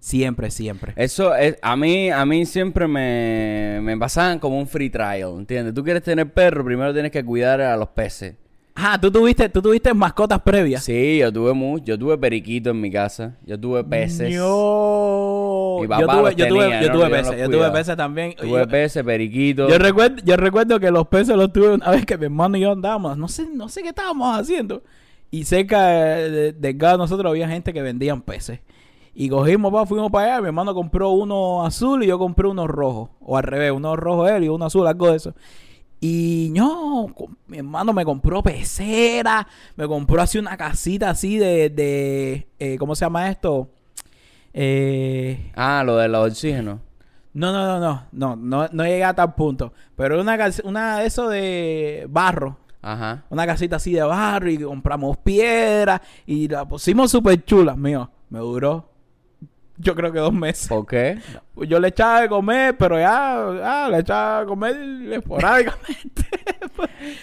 Siempre, siempre. Eso es, a mí, a mí siempre me, me pasaban como un free trial, ¿entiendes? Tú quieres tener perro, primero tienes que cuidar a los peces. Ah, tú tuviste, tú tuviste mascotas previas. Sí, yo tuve mucho, yo tuve periquito en mi casa, yo tuve peces. Yo, Mi papá yo tuve, los yo tuve, yo ¿no? tuve peces, yo tuve peces también. Tuve Yo- peces, periquitos. Yo recuerdo, yo recuerdo que los peces los tuve una vez que mi hermano y yo andábamos, no sé, no sé qué estábamos haciendo. Y cerca de, de nosotros había gente que vendían peces. Y cogimos, pa, fuimos para allá, mi hermano compró uno azul y yo compré uno rojo. O al revés, uno rojo él y uno azul, algo de eso. Y no, mi hermano me compró pecera, me compró así una casita así de, de eh, ¿cómo se llama esto? Eh, Ah, lo de los oxígenos. no, no, no, no, no, no, no llegué a tal punto. Pero una, una de eso de barro. Ajá. Una casita así de barro y compramos piedra y la pusimos súper chula, mío. Me duró, yo creo que dos meses. ¿Por qué? Yo le echaba de comer, pero ya, le echaba de comer esporádicamente. [laughs]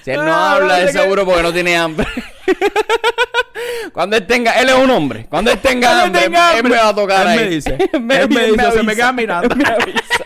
Si él no Ah, habla, es seguro porque no tiene hambre. [laughs] Cuando él tenga, él es un hombre. Cuando él tenga Cuando él hambre, él me va a tocar él ahí. [laughs] me dice, él me dice, se me queda mirando. Me avisa.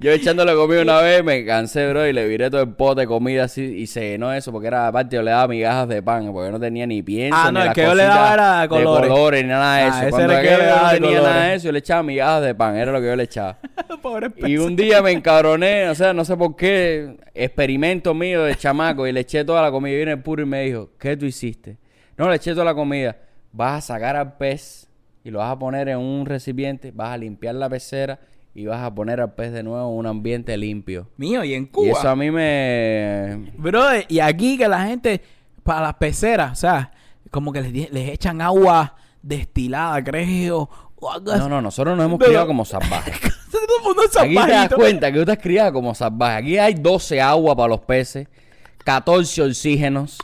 Yo echándole comida una vez, me cansé, bro, y le viré todo el pote de comida así y se llenó eso porque era aparte yo le daba migajas de pan porque no tenía ni pienso Ah, ni no, el las que yo le daba era de colores. colores ni nada de Ah, eso. ese Cuando era el que aquello le daba no tenía nada de colores. eso, yo le echaba migajas de pan, era lo que yo le echaba. [laughs] Pobre Y un día me encabroné, o sea, no sé por qué, experimento mío de chamaco, y le eché toda la comida. Y viene el puro y me dijo, ¿qué tú hiciste? No, le eché toda la comida. Vas a sacar al pez y lo vas a poner en un recipiente, vas a limpiar la pecera y vas a poner al pez de nuevo en un ambiente limpio. Mío, y en Y Cuba. eso a mí me... Brother, y aquí que la gente, para las peceras, o sea, como que les, les echan agua destilada, creo. O algo así. No, no, nosotros nos hemos Pero- criado como salvajes. [laughs] Aquí te das cuenta que tú estás criado como salvaje. Aquí hay 12 agua para los peces, 14 oxígenos,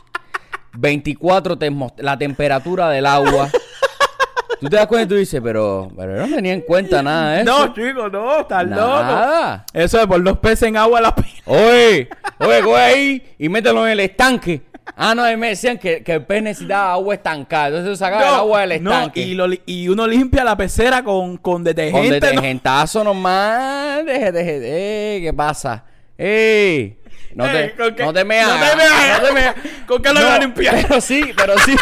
24 termos- la temperatura del agua. Tú te das cuenta y tú dices, pero, pero yo no tenía en cuenta nada de eso. No, chicos, no, estás loco. Nada. Eso es por los peces en agua la pila. [laughs] Oye, oye, coge ahí y mételo en el estanque. Ah, no, a mí me decían que, que el pez necesitaba agua estancada. Entonces sacaba el agua del no, estanque. y, lo li- y uno limpia la pecera con, con Con detergente. ¿no? detergentazo nomás. Deje, deje, eh, ¿qué pasa? ¡Ey! No te, ¿con qué? no te me No te me hagas. no te me hagas. ¿Con qué lo No, iba a limpiar? Pero sí, pero sí.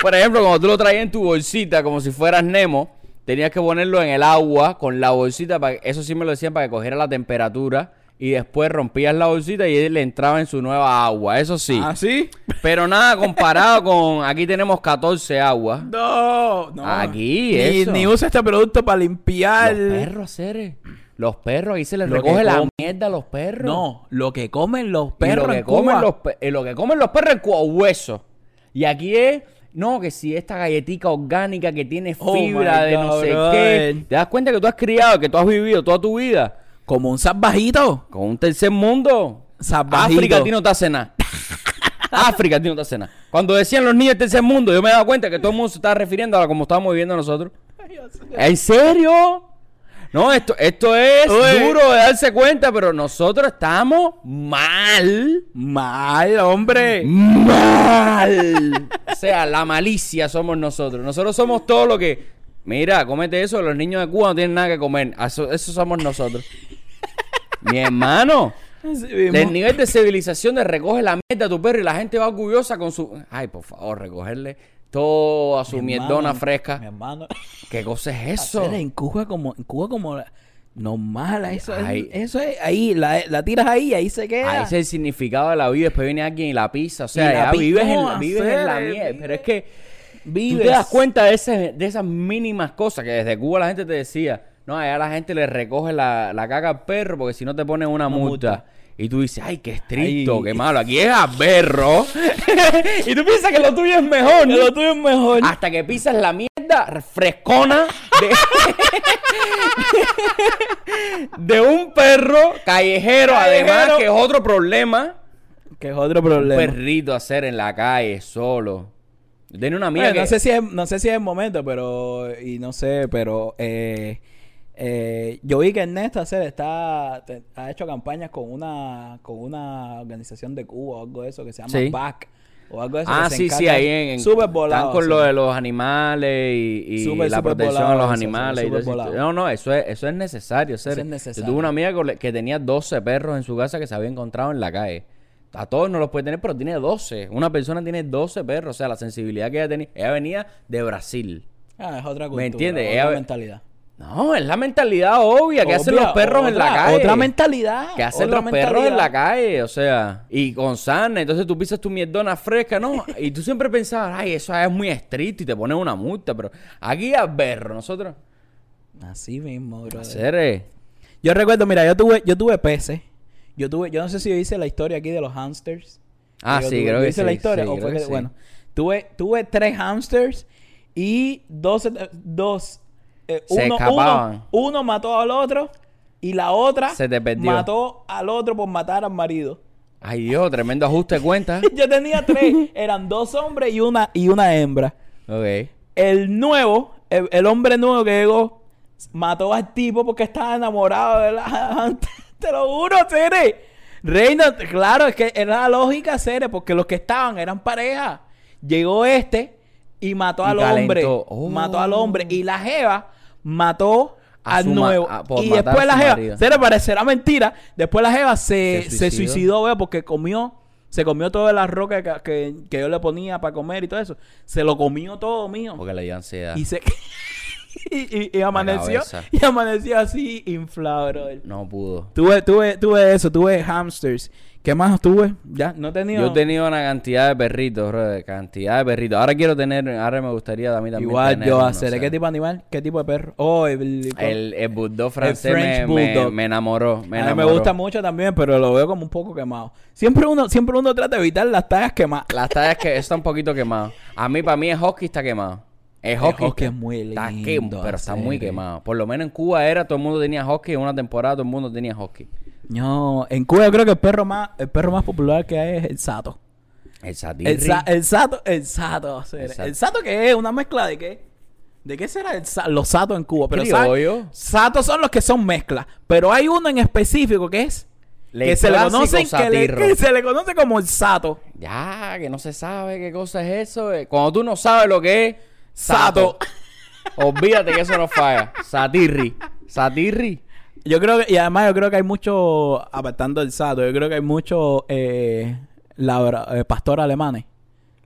Por ejemplo, cuando tú lo traías en tu bolsita, como si fueras Nemo, tenías que ponerlo en el agua con la bolsita. Para, eso sí me lo decían para que cogiera la temperatura. Y después rompías la bolsita y él le entraba en su nueva agua. Eso sí. ¿Ah, sí? Pero nada comparado [laughs] con. Aquí tenemos 14 aguas. No, no. Aquí, ni, eso. Ni usa este producto para limpiar. Los perros, Cere. Los perros, ahí se les Lo recoge la mierda a los perros. No, lo que comen los Y perros lo que en comen Cuba. los eh, lo que comen los perros es hueso. Y aquí es, no, que si esta galletica orgánica que tiene Oh fibra de no sé qué. ¿Te das cuenta que tú has criado, que tú has vivido toda tu vida Como un salvajito. con un tercer mundo? Salvajito. África a ti no te hace nada. [laughs] África a ti no te hace nada. Cuando decían los niños del tercer mundo, yo me daba cuenta que todo el mundo se estaba refiriendo a como estábamos viviendo nosotros. ¿En serio? No, esto, esto es Oye. duro de darse cuenta, pero nosotros estamos mal. Mal, hombre. Mal. o sea, la malicia somos nosotros. Nosotros somos todo lo que. Mira, cómete eso. Los niños de Cuba no tienen nada que comer. Eso, eso somos nosotros. Mi hermano. El nivel de civilización de recoge la mierda a tu perro y la gente va orgullosa con su. Ay, por favor, recogerle toda su Mi mierdona hermano, Mi fresca. hermano. ¿Qué cosa es eso? Hacer en Cuba como, en Cuba como la- normal, eso, es- eso es ahí, la, la tiras ahí y ahí se queda. Ahí es el significado de la vida. Después viene alguien y la pisa. O sea, ya vives, en, vives en la mierda. Pero es que tú Vives. te das cuenta de, ese- de esas mínimas cosas que desde Cuba la gente te decía. No, allá la gente le recoge la, la caca al perro porque si no te ponen una Una multa. multa. Y tú dices, ay, qué estricto, Ay. qué malo. Aquí es a perro. [laughs] y tú piensas que lo tuyo es mejor. Lo tuyo es mejor. Hasta que pisas la mierda frescona de, [laughs] de un perro callejero, además, que es otro problema. Que es otro Un problema. perrito hacer en la calle solo. Tenía una Bueno, que... no sé si es, no sé si es el momento, pero y no sé, pero eh, eh, yo vi que Ernesto hacer está te- ha hecho campañas con una con una organización de Cuba o algo de eso que se llama Sí. BAC o algo de eso Ah, que se sí, sí, ahí en... en- volado. Están con lo de los animales y, la protección volado de los animales. eso. No, no, eso es, eso es necesario. ser. Eso es Yo necesario. tuve una amiga que tenía 12 perros en su casa que se había encontrado en la calle. A todos no los puede tener, pero tiene 12. Una persona tiene 12 perros. O sea, la sensibilidad que ella tenía. Ella venía de Brasil. Ah, es otra cultura, ¿Me entiendes? otra Ella- mentalidad. No, es la mentalidad obvia que hacen los perros en la calle. Otra mentalidad. que hacen los perros en la calle, o sea, y con sarna, entonces tú pisas tu mierdona fresca, ¿no? Y tú siempre pensabas, ay, eso es muy estricto y te ponen una multa, pero aquí a berro, nosotros. Así mismo, bro. Hacer Yo recuerdo, mira, yo tuve, yo tuve peces. Yo tuve, yo no sé si yo hice la historia aquí de los hamsters. Ah, sí, tuve- creo que hice sí, la historia. sí, o fue que que- sí. bueno, tuve, tuve tres hamsters y dos, eh, dos eh, Se uno, escapaban. uno, uno mató al otro y la otra Se te perdió. mató al otro por matar al marido. Ay, Dios, tremendo ajuste de cuenta. [laughs] Yo tenía tres, eran dos hombres y una, y una hembra. ok. El nuevo, el, el hombre nuevo que llegó, mató al tipo porque estaba enamorado de la... [laughs] Te lo juro, Cere. Reina, claro, es que era la lógica, Cere, porque los que estaban eran pareja. Llegó este y mató Y al hombre. Oh. Mató al hombre. Y la jeva mató A al nuevo. a- y después la jeva, marido. Cere, parecerá mentira. Después la jeva se, Se se suicidó. porque comió... Se comió toda la roca que, que, que yo le ponía para comer y todo eso. Se lo comió todo mío. Porque le dio ansiedad. Y se [laughs] [laughs] y, amaneció y amaneció así inflado, brother. No pudo. Tuve, tuve, tuve eso, tuve hamsters. ¿Qué más tuve? Ya, no he tenido. Yo he tenido una cantidad de perritos, bro, cantidad de perritos. Ahora quiero tener, ahora me gustaría a mí también Igual tener yo uno, hacer. o sea. ¿Qué tipo de animal? ¿Qué tipo de perro? Oh, el, El, el bulldog francés me, me- bulldog. me enamoró. Me a mí me gusta mucho también, pero lo veo como un poco quemado. Siempre uno, siempre uno trata de evitar las tallas quemadas. Las tallas que está un poquito quemado. A mí, para mí, el hockey está quemado. El hockey, hockey está- es muy está lindo quem- pero está muy quemado. Por lo menos en Cuba era, todo el mundo tenía hockey. En una temporada todo el mundo tenía hockey. No, en Cuba yo creo que el perro más, el perro más popular que hay es el sato. El satirri. El, sa- el sato, el sato. El sato. El sato que es una mezcla de qué? ¿De qué será el sa- los satos en Cuba? Pero ¿sabes? Satos son los que son mezclas, pero hay uno en específico que es El que se le conocen que, le- que se le conoce como el sato. Ya, que no se sabe qué cosa es eso. eh. Cuando tú no sabes lo que es Sato. Olvídate que eso no falla. Satirri. Satirri. Yo creo que y además yo creo que hay mucho apartando el sato, yo creo que hay mucho eh, eh, pastores alemanes.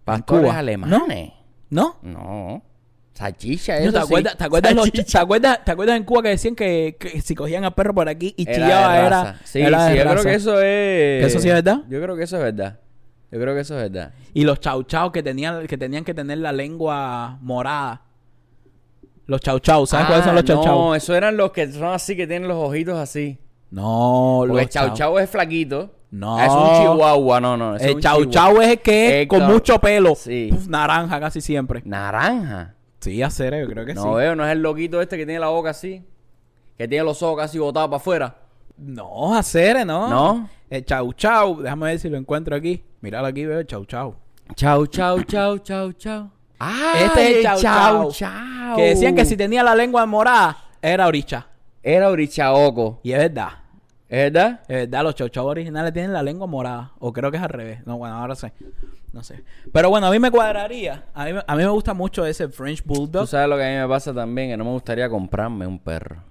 Pastores alemanes. ¿No? No. Salchicha, ¿No eso ¿Te sí. acuerdas, te, acuerdas los- Salchicha. ¿te, acuerdas, ¿Te acuerdas en Cuba que decían que, que si cogían al perro por aquí y Era chillaba de era. Sí, era de sí, yo creo que eso es. ¿Que eso sí es verdad? Yo creo que eso es verdad. Yo creo que eso es verdad. Y los chau chau que tenían, que tenían que tener la lengua morada. Los chau chau, ¿sabes cuáles son los chau Ah, No, chau? esos eran los que son así, que tienen los ojitos así. No, Porque el los chau chau es flaquito. No. Es un chihuahua, no, no. El chau chau es el que es con mucho pelo. Sí. Puf, naranja casi siempre. Naranja. Sí, hacer, yo creo que No sí. veo, no es el loquito este que tiene la boca así. Que tiene los ojos casi botados para afuera. No, hacer, no. ¿No? El chau chau, déjame ver si lo encuentro aquí. Míralo aquí, veo chau chau. Chau, chau, chau, chau, chau. Ah, Este es el chau chau. chau. Que decían que si tenía la lengua morada, era oricha. Era orichaoco. Y es verdad. ¿Es verdad? Es verdad, los chau chau originales tienen la lengua morada. O creo que es al revés. No, bueno, ahora sé. No sé. Pero bueno, a mí me cuadraría. A mí, me- a mí me gusta mucho ese French Tú Bulldog. sabes lo que a mí me pasa también, que no me gustaría comprarme un perro.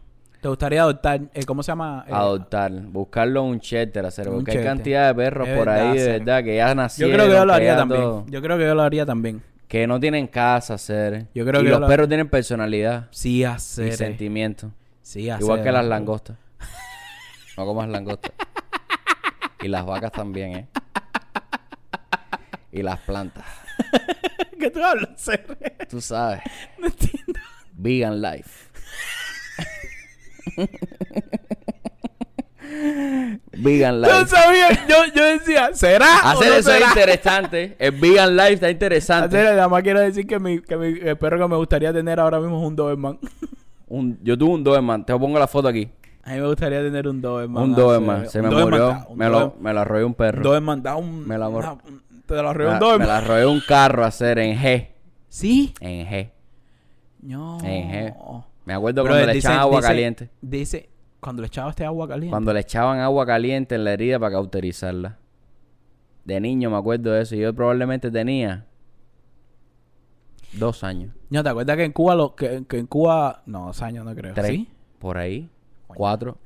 ¿Te gustaría adoptar? eh, ¿Cómo se llama? Eh, Adoptar, buscarlo un cheddar, hacer, Un porque hay cantidad de perros Es por verdad, ahí, de verdad, que ya Yo nacieron. creo que yo lo haría también. todo- Yo creo que yo lo haría también. que no tienen casa, hacer. Yo creo y que los yo lo- perros tienen personalidad Sí, y hacer. eh. sentimiento. Sí, hacer. Igual que las [laughs] langostas. No comas langostas. y las vacas también, ¿eh? Y las plantas. ¿Qué tú hablas, hacer? Tú sabes. No entiendo. Vegan life. [laughs] Vegan Yo life. sabía, yo, yo decía, ¿será? o Hacer no eso es será? interesante. El vegan life está interesante. Hacer, nada más quiero decir que, mi, que mi, el perro que me gustaría tener ahora mismo es un Doberman. Un- yo tuve un Doberman. Te pongo la foto aquí. A mí me gustaría tener un Doberman. un Doberman. Se un me Doberman murió. da- Me lo, me lo arrolló un perro. Doberman da un... Me la una- te lo arrolló Me, un me Doberman. la arrolló un carro a hacer en G. ¿Sí? En G. No. En G. Me acuerdo Bro, cuando le echaban agua dice- caliente. Dice, cuando le echaba este agua caliente. Cuando le echaban agua caliente en la herida para cauterizarla. De niño me acuerdo de eso. Yo probablemente tenía dos años. No, ¿te acuerdas que en Cuba, lo, que, que en Cuba... No, dos años no creo. Tres. ¿Sí? Por ahí. Cuatro.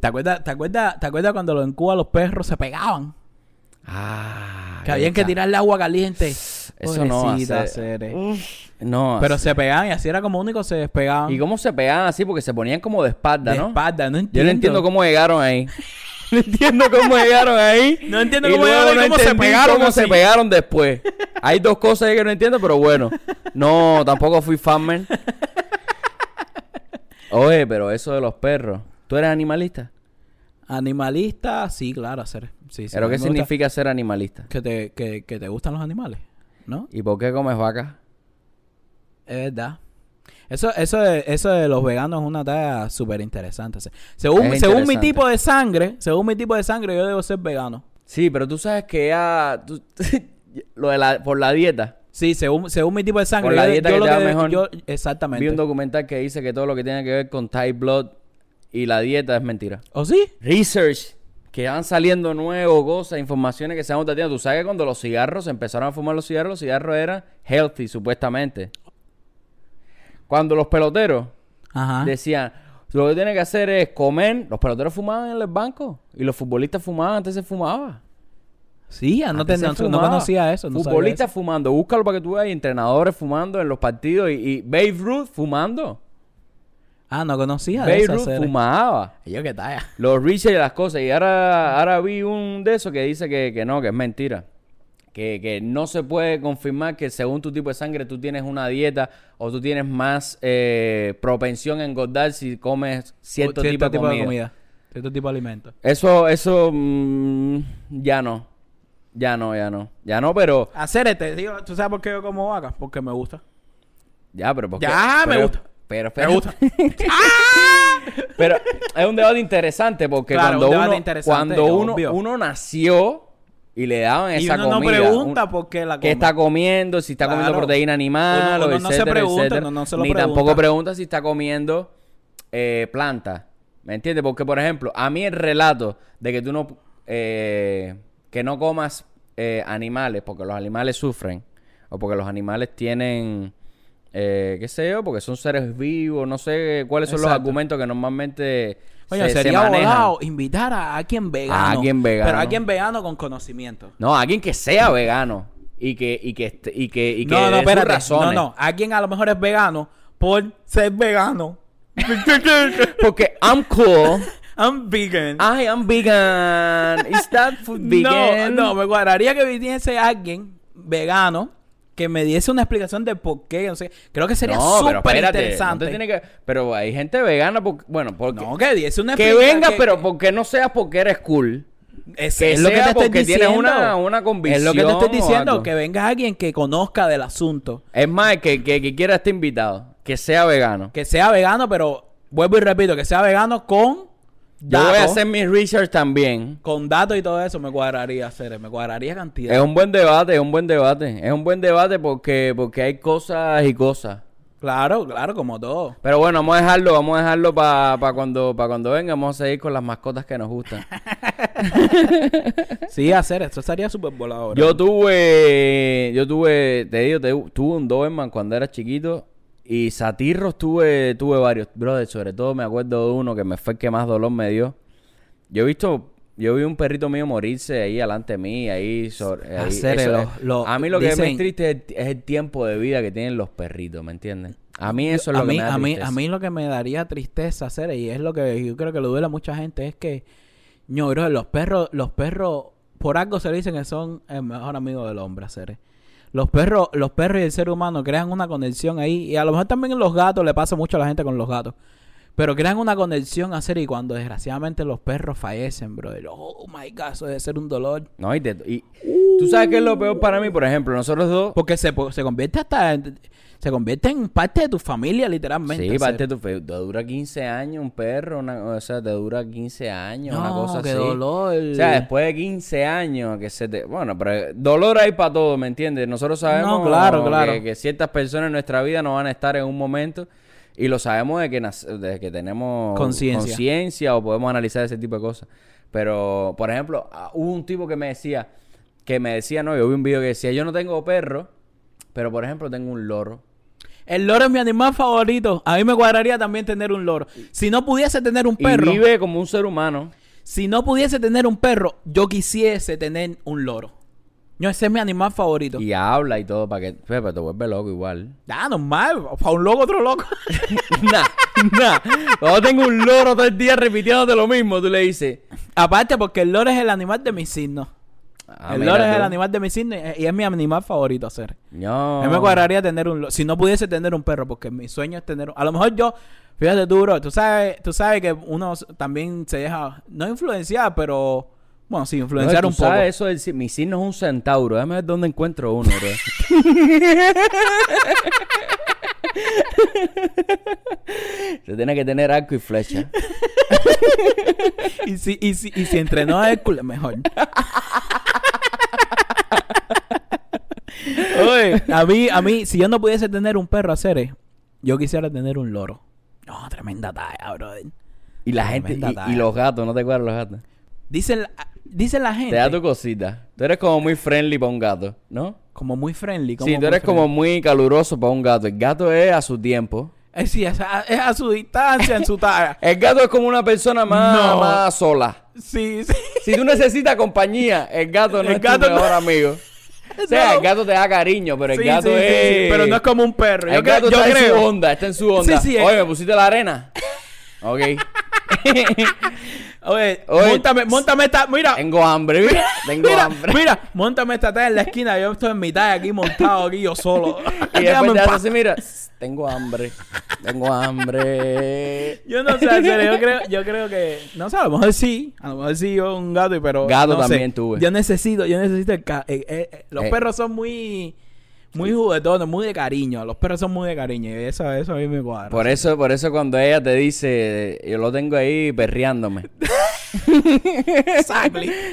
¿Te acuerdas, te, acuerdas, ¿Te acuerdas cuando en Cuba los perros se pegaban? Ah. Que habían que tirarle agua caliente Eso no hace-. No. Pero se pegaban y así era como único se despegaban. ¿Y cómo se pegaban así? Porque se ponían como de espalda, de ¿no? espalda, no entiendo. Yo [laughs] [laughs] no entiendo cómo llegaron ahí. No entiendo cómo llegaron ahí. No entiendo cómo llegaron y no cómo se pegaron cómo se pegaron después. Hay dos cosas ahí que no entiendo, pero bueno. No, tampoco fui fanman. [laughs] Oye, pero eso de los perros. ¿Tú eres animalista? Animalista, sí, claro, hacer. Sí, sí, ¿Pero qué significa ser animalista? Que te, que, que te gustan los animales, ¿no? ¿Y por qué comes vaca? Es verdad. Eso, eso, de, eso de los veganos es una tarea súper interesante. Se- Según, Es según mi tipo de sangre, según mi tipo de sangre, yo debo ser vegano. Sí, pero tú sabes que ya... tú- [laughs] lo de la... Por la dieta. Sí, según, según mi tipo de sangre. Por la yo- dieta yo que te mejor. yo- Vi exactamente. un documental que dice que todo lo que tiene que ver con Thai blood y la dieta es mentira. ¿O sí? Research. Que van saliendo nuevos cosas, informaciones que se van obteniendo. Tú sabes que cuando los cigarros se empezaron a fumar los cigarros, los cigarros eran healthy, supuestamente. Cuando los peloteros Ajá. decían, lo que tiene que hacer es comer, los peloteros fumaban en el banco y los futbolistas fumaban, antes se fumaba. Sí, ah, no, te- no, conocía eso. No Futbolistas fumando, búscalo para que tú veas, entrenadores fumando en los partidos y, y Babe Ruth fumando. Ah, no conocía de. Ruth hacer. fumaba. Yo qué talla. Los research y las cosas. Y ahora, ahora vi un de esos que dice que, que no, que es mentira. Que, que no se puede confirmar que según tu tipo de sangre tú tienes una dieta o tú tienes más eh, propensión a engordar si comes cierto, tipo, de comida. Cierto tipo de alimento. Eso, eso mm, ya no. Ya no, ya no. Ya no, pero... Hacer este, digo, ¿tú sabes por qué yo como vaca? Porque me gusta. Ya, pero porque... Ya, me pero- gusta. Pero, Me gusta. [laughs] pero es un debate interesante porque Claro, cuando un uno, cuando uno, uno nació y le daban y esa no comida, pregunta un- por qué la come. qué está comiendo, si está comiendo proteína animal, Uno- o uno no se pregunta, etcétera. no se lo Ni pregunta. tampoco pregunta si está comiendo eh, planta. ¿Me entiendes? Porque, por ejemplo, a mí el relato de que tú no... eh, que no comas eh, animales porque los animales sufren o porque los animales tienen... Eh, qué sé yo, porque son seres vivos, no sé cuáles son los argumentos que normalmente Oye, se, se sería volado invitar a alguien vegano. A alguien vegano. Pero a alguien vegano con conocimiento. No, alguien que sea vegano y que y que y que y que no, no, espérate. razones. No, no. Alguien a lo mejor es vegano por ser vegano. [laughs] Porque I'm cool. [laughs] I'm vegan. I am vegan. Is that food vegan? No, no, me cuadraría que viniese alguien vegano que me diese una explicación de por qué. No sé. Creo que sería No, súper interesante. no que- pero hay gente vegana porque, bueno, porque No, que diese una que venga, pero porque no seas porque eres cool. es, que es lo que te estoy diciendo. una- una Es lo que te convicción estoy diciendo, que venga alguien que conozca del asunto. Es más, que, que, que quiera este invitado, que sea vegano. Que sea vegano, pero vuelvo y repito, que sea vegano con Yo voy a hacer mi research también. con datos y todo eso me cuadraría hacer, me cuadraría cantidad. Es un buen debate, es un buen debate. Es un buen debate porque, porque hay cosas y cosas. Claro, claro, como todo. Pero bueno, vamos a dejarlo, vamos a dejarlo para cuando, para cuando venga. Vamos a seguir con las mascotas que nos gustan. [laughs] Sí, hacer, esto estaría súper volador. Yo tuve, yo tuve, te digo, te- tuve un Doberman cuando era chiquito y satirros tuve, tuve varios, brother. Sobre todo me acuerdo de uno que me fue el que más dolor me dio. Yo he visto, yo vi un perrito mío morirse ahí delante de mí, ahí sobre. ahí, Hacer, eso lo- es- lo- a mí lo que me es triste es, es el tiempo de vida que tienen los perritos, ¿me entiendes? A mí eso es lo a que mí, me da a mí, a mí lo que me daría tristeza hacer, y es lo que yo creo que le duele a mucha gente, es que, no, bro, los perros, los perros, por algo se dicen que son el mejor amigo del hombre, hacer. Los perros, los perros y el ser humano crean una conexión ahí, y a lo mejor también en los gatos le pasa mucho a la gente con los gatos. Pero crean una conexión hacer y cuando desgraciadamente los perros fallecen, bro. Oh my god, eso debe ser un dolor. No, y, te- y- tú sabes qué es lo peor para mí, por ejemplo, nosotros dos. Porque se, se convierte hasta en, se convierte en parte de tu familia, literalmente. Sí, parte de tu fe- Te dura 15 años un perro, una, o sea, te dura 15 años, una No, cosa qué así. dolor. O sea, después de 15 años que se te... Bueno, pero dolor hay para todo, ¿me entiendes? Nosotros sabemos No, claro, que- claro. Que, ciertas personas en nuestra vida no van a estar en un momento y lo sabemos de que, desde que tenemos Conciencia. o podemos analizar ese tipo de cosas. Pero, por ejemplo, hubo un tipo que me decía, que me decía, no, yo vi un video que decía, yo no tengo perro, pero por ejemplo tengo un loro. El loro es mi animal favorito. A mí me cuadraría también tener un loro. Si no pudiese tener un perro, Y vive como un ser humano. si no pudiese tener un perro, yo quisiese tener un loro. No, ese es mi animal favorito. Y habla y todo para que... Pero te vuelve loco igual. [laughs] Ah, normal. Para un loco, otro loco. [laughs] nah, nah. Cuando tengo un loro todo el día repitiéndote lo mismo, tú le dices... Aparte, porque el loro es el animal de mi signo. Ah, el loro es tú. el animal de mi signo y y es mi animal favorito hacer. No. Mí me cuadraría tener un. Si no pudiese tener un perro, porque mi sueño es tener... A lo mejor yo... Fíjate tú, bro. Tú sabes, tú sabes que uno también se deja... No influenciar, pero... Bueno, sí, influenciar No, un tú poco. sabes eso si- mi signo es un centauro. Déjame ver dónde encuentro uno, bro. [laughs] Se tiene que tener arco y flecha. [laughs] Y si, y si, y si entrenó a Hércules, mejor. [laughs] Oye, [laughs] a mí, a mí, si yo no pudiese tener un perro a hacer, yo quisiera tener un loro. No, tremenda talla, brother. Y la gente, y, los gatos, ¿no te acuerdas los gatos? Dicen, la- dicen la gente Te da tu cosita. Tú eres como muy friendly para un gato, ¿no? como muy friendly. Como Sí, tú eres como muy caluroso para un gato. El gato es a su tiempo. Eh, sí, es a, es a su distancia, en su [laughs] talla. El gato es como una persona más, No. más sola. Sí, sí. Si tú necesitas compañía, el gato no El es gato tu no- mejor amigo. [laughs] O sea, No. el gato te da cariño, pero el Sí, gato sí, es... sí, Pero no es como un perro. Yo, El creo- gato yo está en su onda, está en su onda. Sí, sí, Oye, es- ¿me pusiste la arena? [laughs] Ok. [laughs] Oye, Oye, montame, montame esta. Mira, Tengo hambre, mira. [laughs] Tengo mira, hambre. mira, montame esta talla en la esquina. Yo estoy en mitad aquí montado aquí yo solo. [laughs] Y después te así, mira. Tengo hambre. Tengo hambre. [laughs] Yo no sé, yo creo, yo creo que, no sé, a lo mejor sí, a lo mejor sí yo un gato, pero Gato no sé. también tuve. Yo necesito, yo necesito el ca- eh, eh, eh, los Eh. perros son muy, muy juguetones, muy de cariño, los perros son muy de cariño y eso, eso a mí me cuadra. Por eso, por eso cuando ella te dice, yo lo tengo ahí perreándome. [laughs]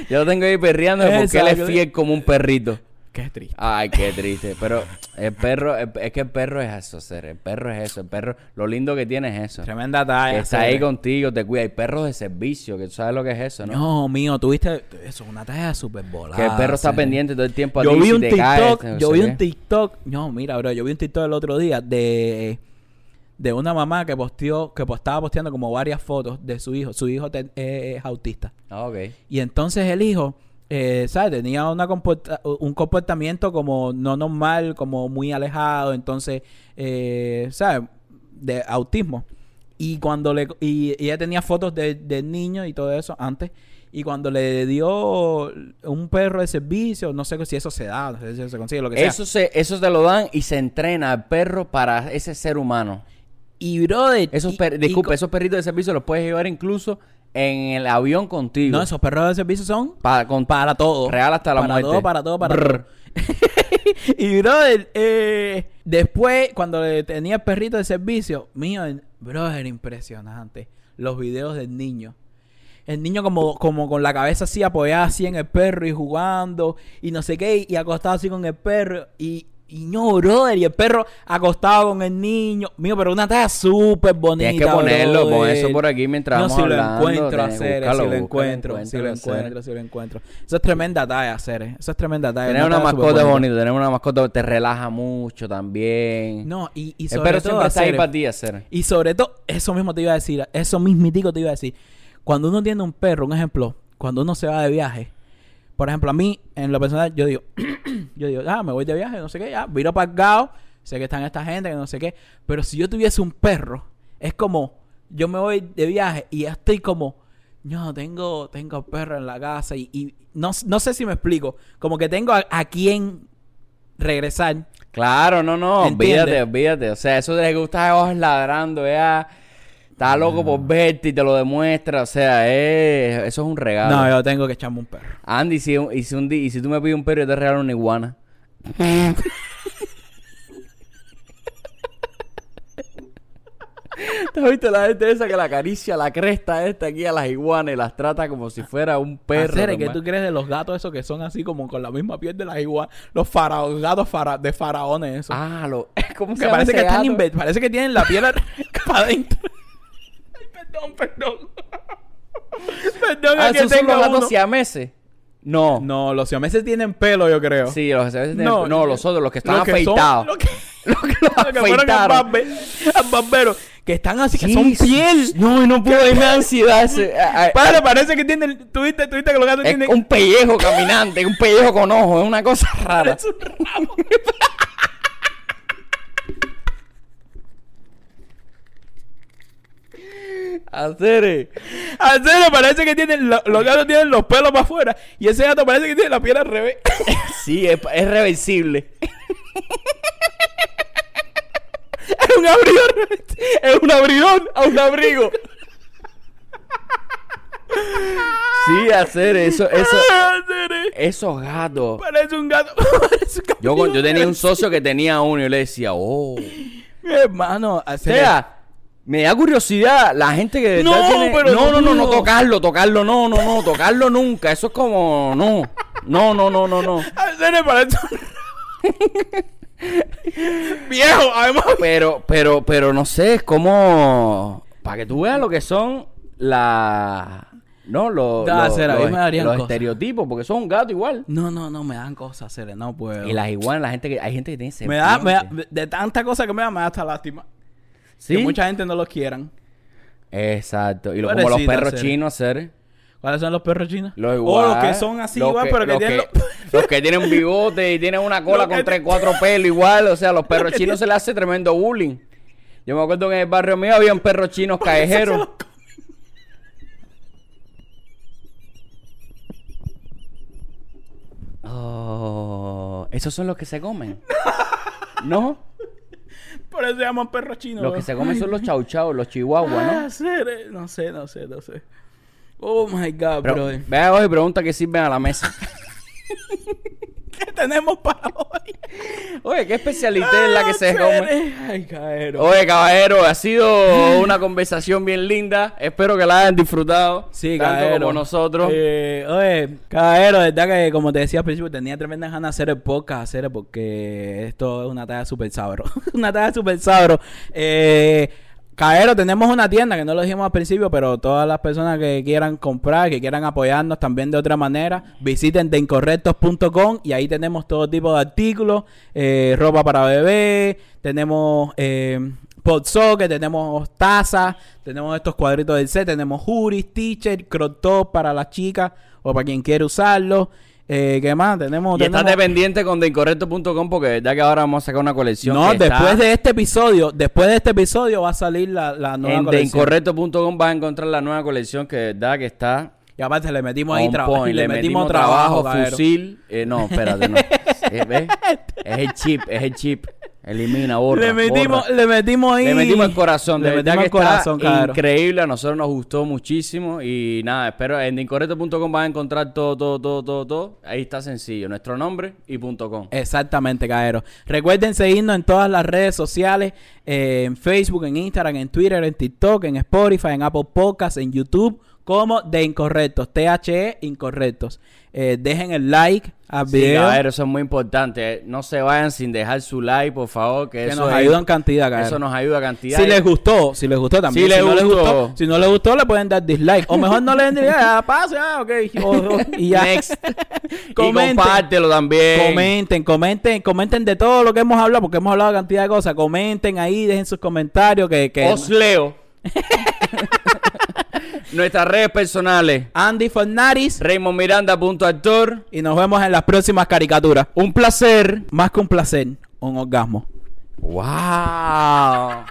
Yo lo tengo ahí perreándome porque él es fiel como un perrito. Qué triste. Ay, qué triste. Pero el perro, el- es que el perro es eso, ser. El perro es eso. El perro, lo lindo que tiene es eso. Tremenda talla. Que está ahí contigo, te cuida. Hay perros de servicio, que tú sabes lo que es eso, ¿no? No, mío, tuviste, eso es una talla súper volada. que el perro está pendiente todo el tiempo a Yo ti vi si un te TikTok, caes, yo vi un TikTok, no, mira, bro, yo vi un TikTok el otro día de de una mamá que posteó, que estaba posteando como varias fotos de su hijo. Su hijo te- es autista. Ah, ok. Y entonces el hijo, eh, ¿sabes? Tenía una comporta- un comportamiento como no normal, como muy alejado, entonces, eh, ¿sabes? De autismo. Y cuando le... Y, y ella tenía fotos de- niño y todo eso antes. Y cuando le dio un perro de servicio, no sé si eso se da, no sé si se consigue, lo que sea. Eso, se, eso te lo dan y se entrena al perro para ese ser humano. Y brother... Esos y- y disculpa, esos perritos de servicio los puedes llevar incluso en el avión contigo. No, esos perros de servicio son para, con, para todo. real hasta la para muerte. todo, para todo, para Brr. todo. [laughs] y brother, eh, después, cuando tenía el perrito de servicio, mío, brother, impresionante. Los videos del niño. El niño como, como con la cabeza así apoyada así en el perro y jugando y no sé qué, y acostado así con el perro y, y no, brother, y el perro acostado con el niño. Mío, pero una talla súper bonita. Tienes que ponerlo, pon eso por aquí mientras No, vamos si lo hablando. encuentro, tienes que hacer, si buscarlo, lo encuentro, si lo encuentro, si lo encuentro. Eso es tremenda talla, hacer. Eso es tremenda talla. Tener una talla mascota es bonita. bonito, tener una mascota te relaja mucho también. No, y, y el sobre perro todo, siempre está ahí hacer- para ti hacer. Y sobre todo, eso mismo te iba a decir, eso mismitico te iba a decir. Cuando uno tiene un perro, un ejemplo, cuando uno se va de viaje, por ejemplo, a mí, en lo personal, yo digo, [clears throat] yo digo, ah, me voy de viaje, no sé qué, ya, viro Gao, sé que están esta gente, que no sé qué, pero si yo tuviese un perro, es como, yo me voy de viaje y ya estoy como, no, tengo, tengo perro en la casa y, y no, no sé si me explico, como que tengo a, a quién regresar. Claro, no, no, ¿Entiendes? olvídate, olvídate. O sea, eso de que estás ladrando, ya está loco por verte y te lo demuestra. O sea, es, eso es un regalo. No, yo tengo que echarme un perro. Andy, si, y, si un y si tú me pides un perro, yo te regalo una iguana. ¿Te has visto la gente esa que la acaricia la cresta esta aquí a las iguanas y las trata como si fuera un perro? Hacer, ¿qué tú crees de los gatos esos que son así como con la misma piel de las iguanas? Los faraones, gatos fara- de faraones esos. Ah, lo... [laughs] ¿Cómo se que parece que están gato? inver- parece que tienen la piel [laughs] para adentro. Perdón, perdón. [laughs] perdón, Ah, esos son tengo los gatos uno. siameses. No. No, los siameses tienen pelo, yo creo. Sí, los siameses tienen- No, no, los otros, los que están Los que son- afeitados. [laughs] los que- Los [laughs] que los los que fueron al, afeitaron. barbe- al barbero. que están así, que son sí, piel. No, no puedo, da ansiedad. ese- a- a- Padre, parece que tienen, tuviste, tuviste que los gatos tienen... un pellejo caminante, un pellejo con ojos, es una cosa rara. Es un ramo. Hacer En serio, parece que tienen, lo- los gatos tienen los pelos para afuera y ese gato parece que tiene la piel al revés. [laughs] Sí, es, es reversible. [laughs] es un abridor, es un abridor a un abrigo. [laughs] Sí, hacer eso, eso, esos gatos. Parece un gato. Parece un gato. Yo, yo tenía un socio que tenía uno y yo le decía, oh. Mi hermano, hacer sea, me da curiosidad la gente que No, tiene- pero no, no, no, no tocarlo, tocarlo, no, no, no, tocarlo nunca. Eso es como, no, no, no, no, no, no. [laughs] Un... [laughs] Viejo, además. Pero, pero, pero no sé, es como para que tú veas lo que son la, no, los, Da, los, mí los- los estereotipos, porque son un gato igual. No, no, no, me dan cosas, hacer, no puedo. Y las iguanas, la gente que, hay gente que tiene me da, me da- serpiente. de tanta cosa que me da, me da hasta lástima. Sí. Que mucha gente no los quieran. Exacto. Y lo, como los perros chinos, hacer. ¿Cuáles son los perros chinos? Los O igual. los que son así igual, pero que los tienen... que, [laughs] los que tienen bigote y tienen una cola con tres, cuatro pelos igual. O sea, los [laughs] perros chinos se les hace tremendo bullying. Yo me acuerdo que en el barrio mío habían perros chinos [laughs] callejeros. Oh, esos son los que se comen. ¿No? Por eso se llaman perros chinos. Los que se comen son los chau chau, los chihuahuas, Ah, ¿no? ser- no sé, no sé, no sé. Oh my god, Pero, brother. vea hoy pregunta qué sirven a la mesa. [laughs] ¿Qué tenemos para hoy? Oye, ¿qué especialidad es la que se Ah, come? Ay, caero. Oye, caballero, ha sido una conversación bien linda. Espero que la hayan disfrutado. Sí, tanto caballero. como nosotros. Eh, oye, caballero, de verdad que como te decía al principio, tenía tremenda ganas de hacer el podcast, hacer porque esto es una tarea súper sabro. [laughs] una tarea súper sabro. Eh, caballero, tenemos una tienda que no lo dijimos al principio, pero todas las personas que quieran comprar, que quieran apoyarnos también de otra manera, visiten deincorrectos.com y ahí tenemos todo tipo de artículos, eh, ropa para bebé, tenemos... Eh, tenemos tazas, tenemos estos cuadritos del set, tenemos juris, t-shirt, crop top para las chicas o para quien quiere usarlo. Eh, ¿Qué más? Tenemos. Y estate pendiente con deincorrecto.com porque de verdad que ahora vamos a sacar una colección. No, después está de este episodio, después de este episodio va a salir la, la nueva En colección. deincorrecto.com vas a encontrar la nueva colección que verdad que está Y aparte le metimos ahí trabajo. Le, metimos, trabajo, fusil. Eh, no, espérate, no. [laughs] Eh, ¿ves? Es el chip, es el chip. Elimina, borra. Le metimos, borra. le metimos ahí. Le metimos el corazón, de Le verdad metimos que el corazón, está increíble, a nosotros nos gustó muchísimo y nada, espero en incorrecto.com vas a encontrar todo, todo, todo, todo, todo. Ahí está sencillo, nuestro nombre y punto com. Exactamente, caballero. Recuerden seguirnos en todas las redes sociales, eh, en Facebook, en Instagram, en Twitter, en TikTok, en Spotify, en Apple Podcasts, en YouTube, como de Incorrectos, THE Incorrectos. Eh, dejen el like al Sí, video, caballero, eso es muy importante. No se vayan sin dejar su like, por favor, que, que eso nos es- ayudan cantidad, caballero. Eso nos ayuda cantidad. Si les gustó, si les gustó también. Si les no les gustó. gustó, si no les gustó, le pueden dar dislike. O mejor no le den dislike, [laughs] ah, pase, ah, ok. [laughs] Y ya. Next. [laughs] y Comenten. compártelo también. Comenten, comenten, comenten de todo lo que hemos hablado, porque hemos hablado de cantidad de cosas. Comenten ahí, dejen sus comentarios. Que, que Os leo. Nuestras redes personales. Andy Fornaris. RaymondMiranda.actor. Y nos vemos en las próximas caricaturas. Un placer. Más que un placer, un orgasmo. ¡Wow!